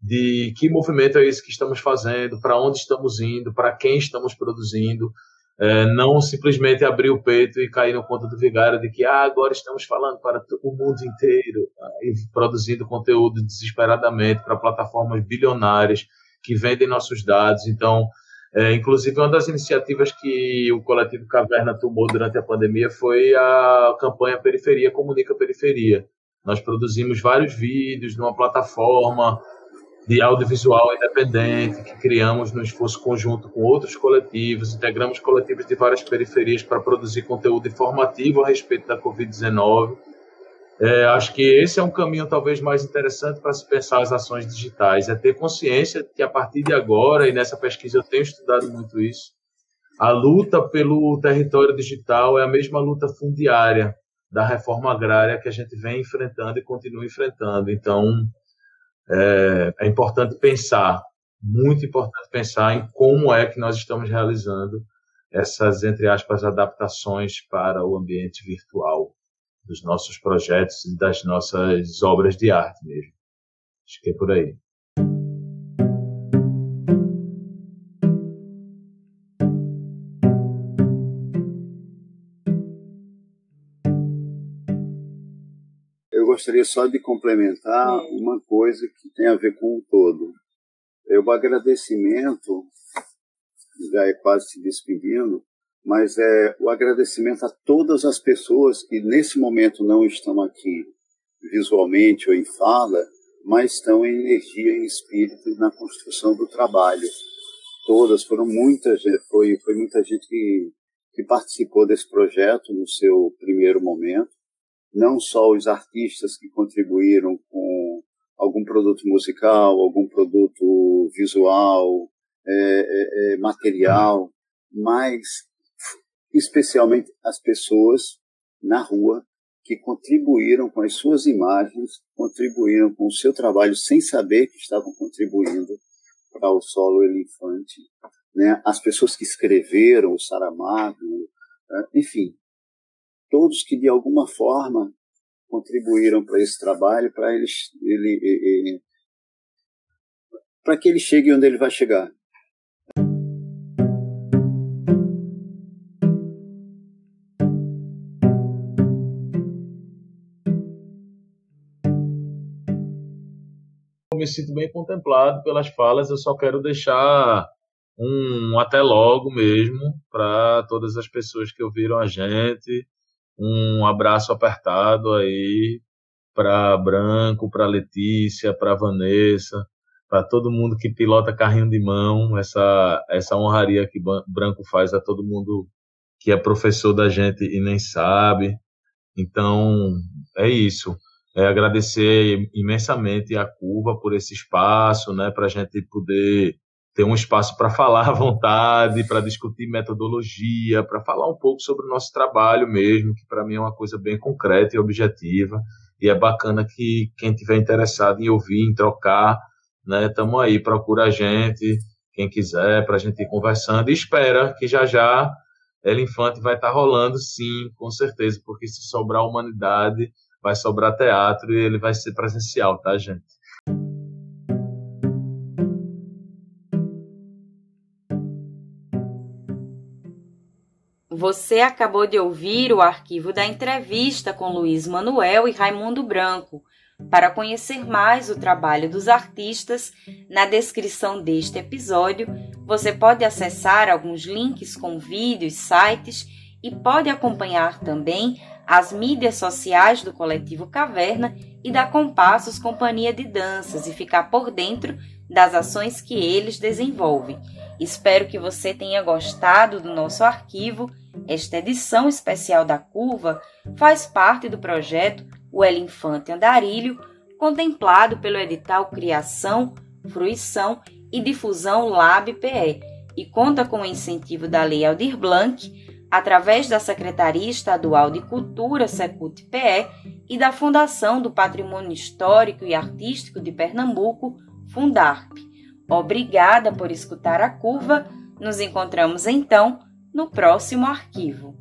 de que movimento é esse que estamos fazendo, para onde estamos indo, para quem estamos produzindo, é, não simplesmente abrir o peito e cair no conta do vigário de que ah, agora estamos falando para o mundo inteiro e produzindo conteúdo desesperadamente para plataformas bilionárias que vendem nossos dados. Então, é, inclusive, uma das iniciativas que o coletivo Caverna tomou durante a pandemia foi a campanha Periferia Comunica Periferia. Nós produzimos vários vídeos numa plataforma de audiovisual independente que criamos no esforço conjunto com outros coletivos, integramos coletivos de várias periferias para produzir conteúdo informativo a respeito da Covid-19 é, acho que esse é um caminho talvez mais interessante para se pensar as ações digitais, é ter consciência que a partir de agora, e nessa pesquisa eu tenho estudado muito isso, a luta pelo território digital é a mesma luta fundiária da reforma agrária que a gente vem enfrentando e continua enfrentando. Então, é, é importante pensar, muito importante pensar em como é que nós estamos realizando essas, entre aspas, adaptações para o ambiente virtual dos nossos projetos e das nossas obras de arte mesmo. Acho que é por aí. Eu gostaria só de complementar uma coisa que tem a ver com o todo. É o agradecimento, já é quase se despedindo, mas é o agradecimento a todas as pessoas que nesse momento não estão aqui visualmente ou em fala, mas estão em energia, em espírito na construção do trabalho. Todas foram muitas, foi foi muita gente que que participou desse projeto no seu primeiro momento, não só os artistas que contribuíram com algum produto musical, algum produto visual, é, é, é material, mas especialmente as pessoas na rua que contribuíram com as suas imagens, contribuíram com o seu trabalho sem saber que estavam contribuindo para o solo elefante, né? As pessoas que escreveram o Saramago, né? enfim, todos que de alguma forma contribuíram para esse trabalho, para ele, ele, ele para que ele chegue onde ele vai chegar. Me sinto bem contemplado pelas falas. Eu só quero deixar um, até logo mesmo para todas as pessoas que ouviram a gente. Um abraço apertado aí para Branco, para Letícia, para Vanessa, para todo mundo que pilota carrinho de mão. Essa essa honraria que Branco faz a todo mundo que é professor da gente e nem sabe. Então, é isso é, agradecer imensamente a Curva por esse espaço, né, para a gente poder ter um espaço para falar à vontade, para discutir metodologia, para falar um pouco sobre o nosso trabalho mesmo, que para mim é uma coisa bem concreta e objetiva. E é bacana que quem tiver interessado em ouvir, em trocar, né, aí, procura a gente, quem quiser, para a gente ir conversando. E espera que já já Ela Infante vai estar tá rolando, sim, com certeza, porque se sobrar humanidade, vai sobrar teatro e ele vai ser presencial, tá, gente? Você acabou de ouvir o arquivo da entrevista com Luiz Manuel e Raimundo Branco. Para conhecer mais o trabalho dos artistas, na descrição deste episódio você pode acessar alguns links com vídeos, sites e pode acompanhar também as mídias sociais do coletivo Caverna e da Compassos Companhia de Danças e ficar por dentro das ações que eles desenvolvem. Espero que você tenha gostado do nosso arquivo esta edição especial da Curva faz parte do projeto O Infante Andarilho, contemplado pelo edital Criação, Fruição e Difusão LAB-PE e conta com o incentivo da Lei Aldir Blanc, através da Secretaria Estadual de Cultura Secult-PE e da Fundação do Patrimônio Histórico e Artístico de Pernambuco, Fundarp. Obrigada por escutar a curva. Nos encontramos então no próximo arquivo.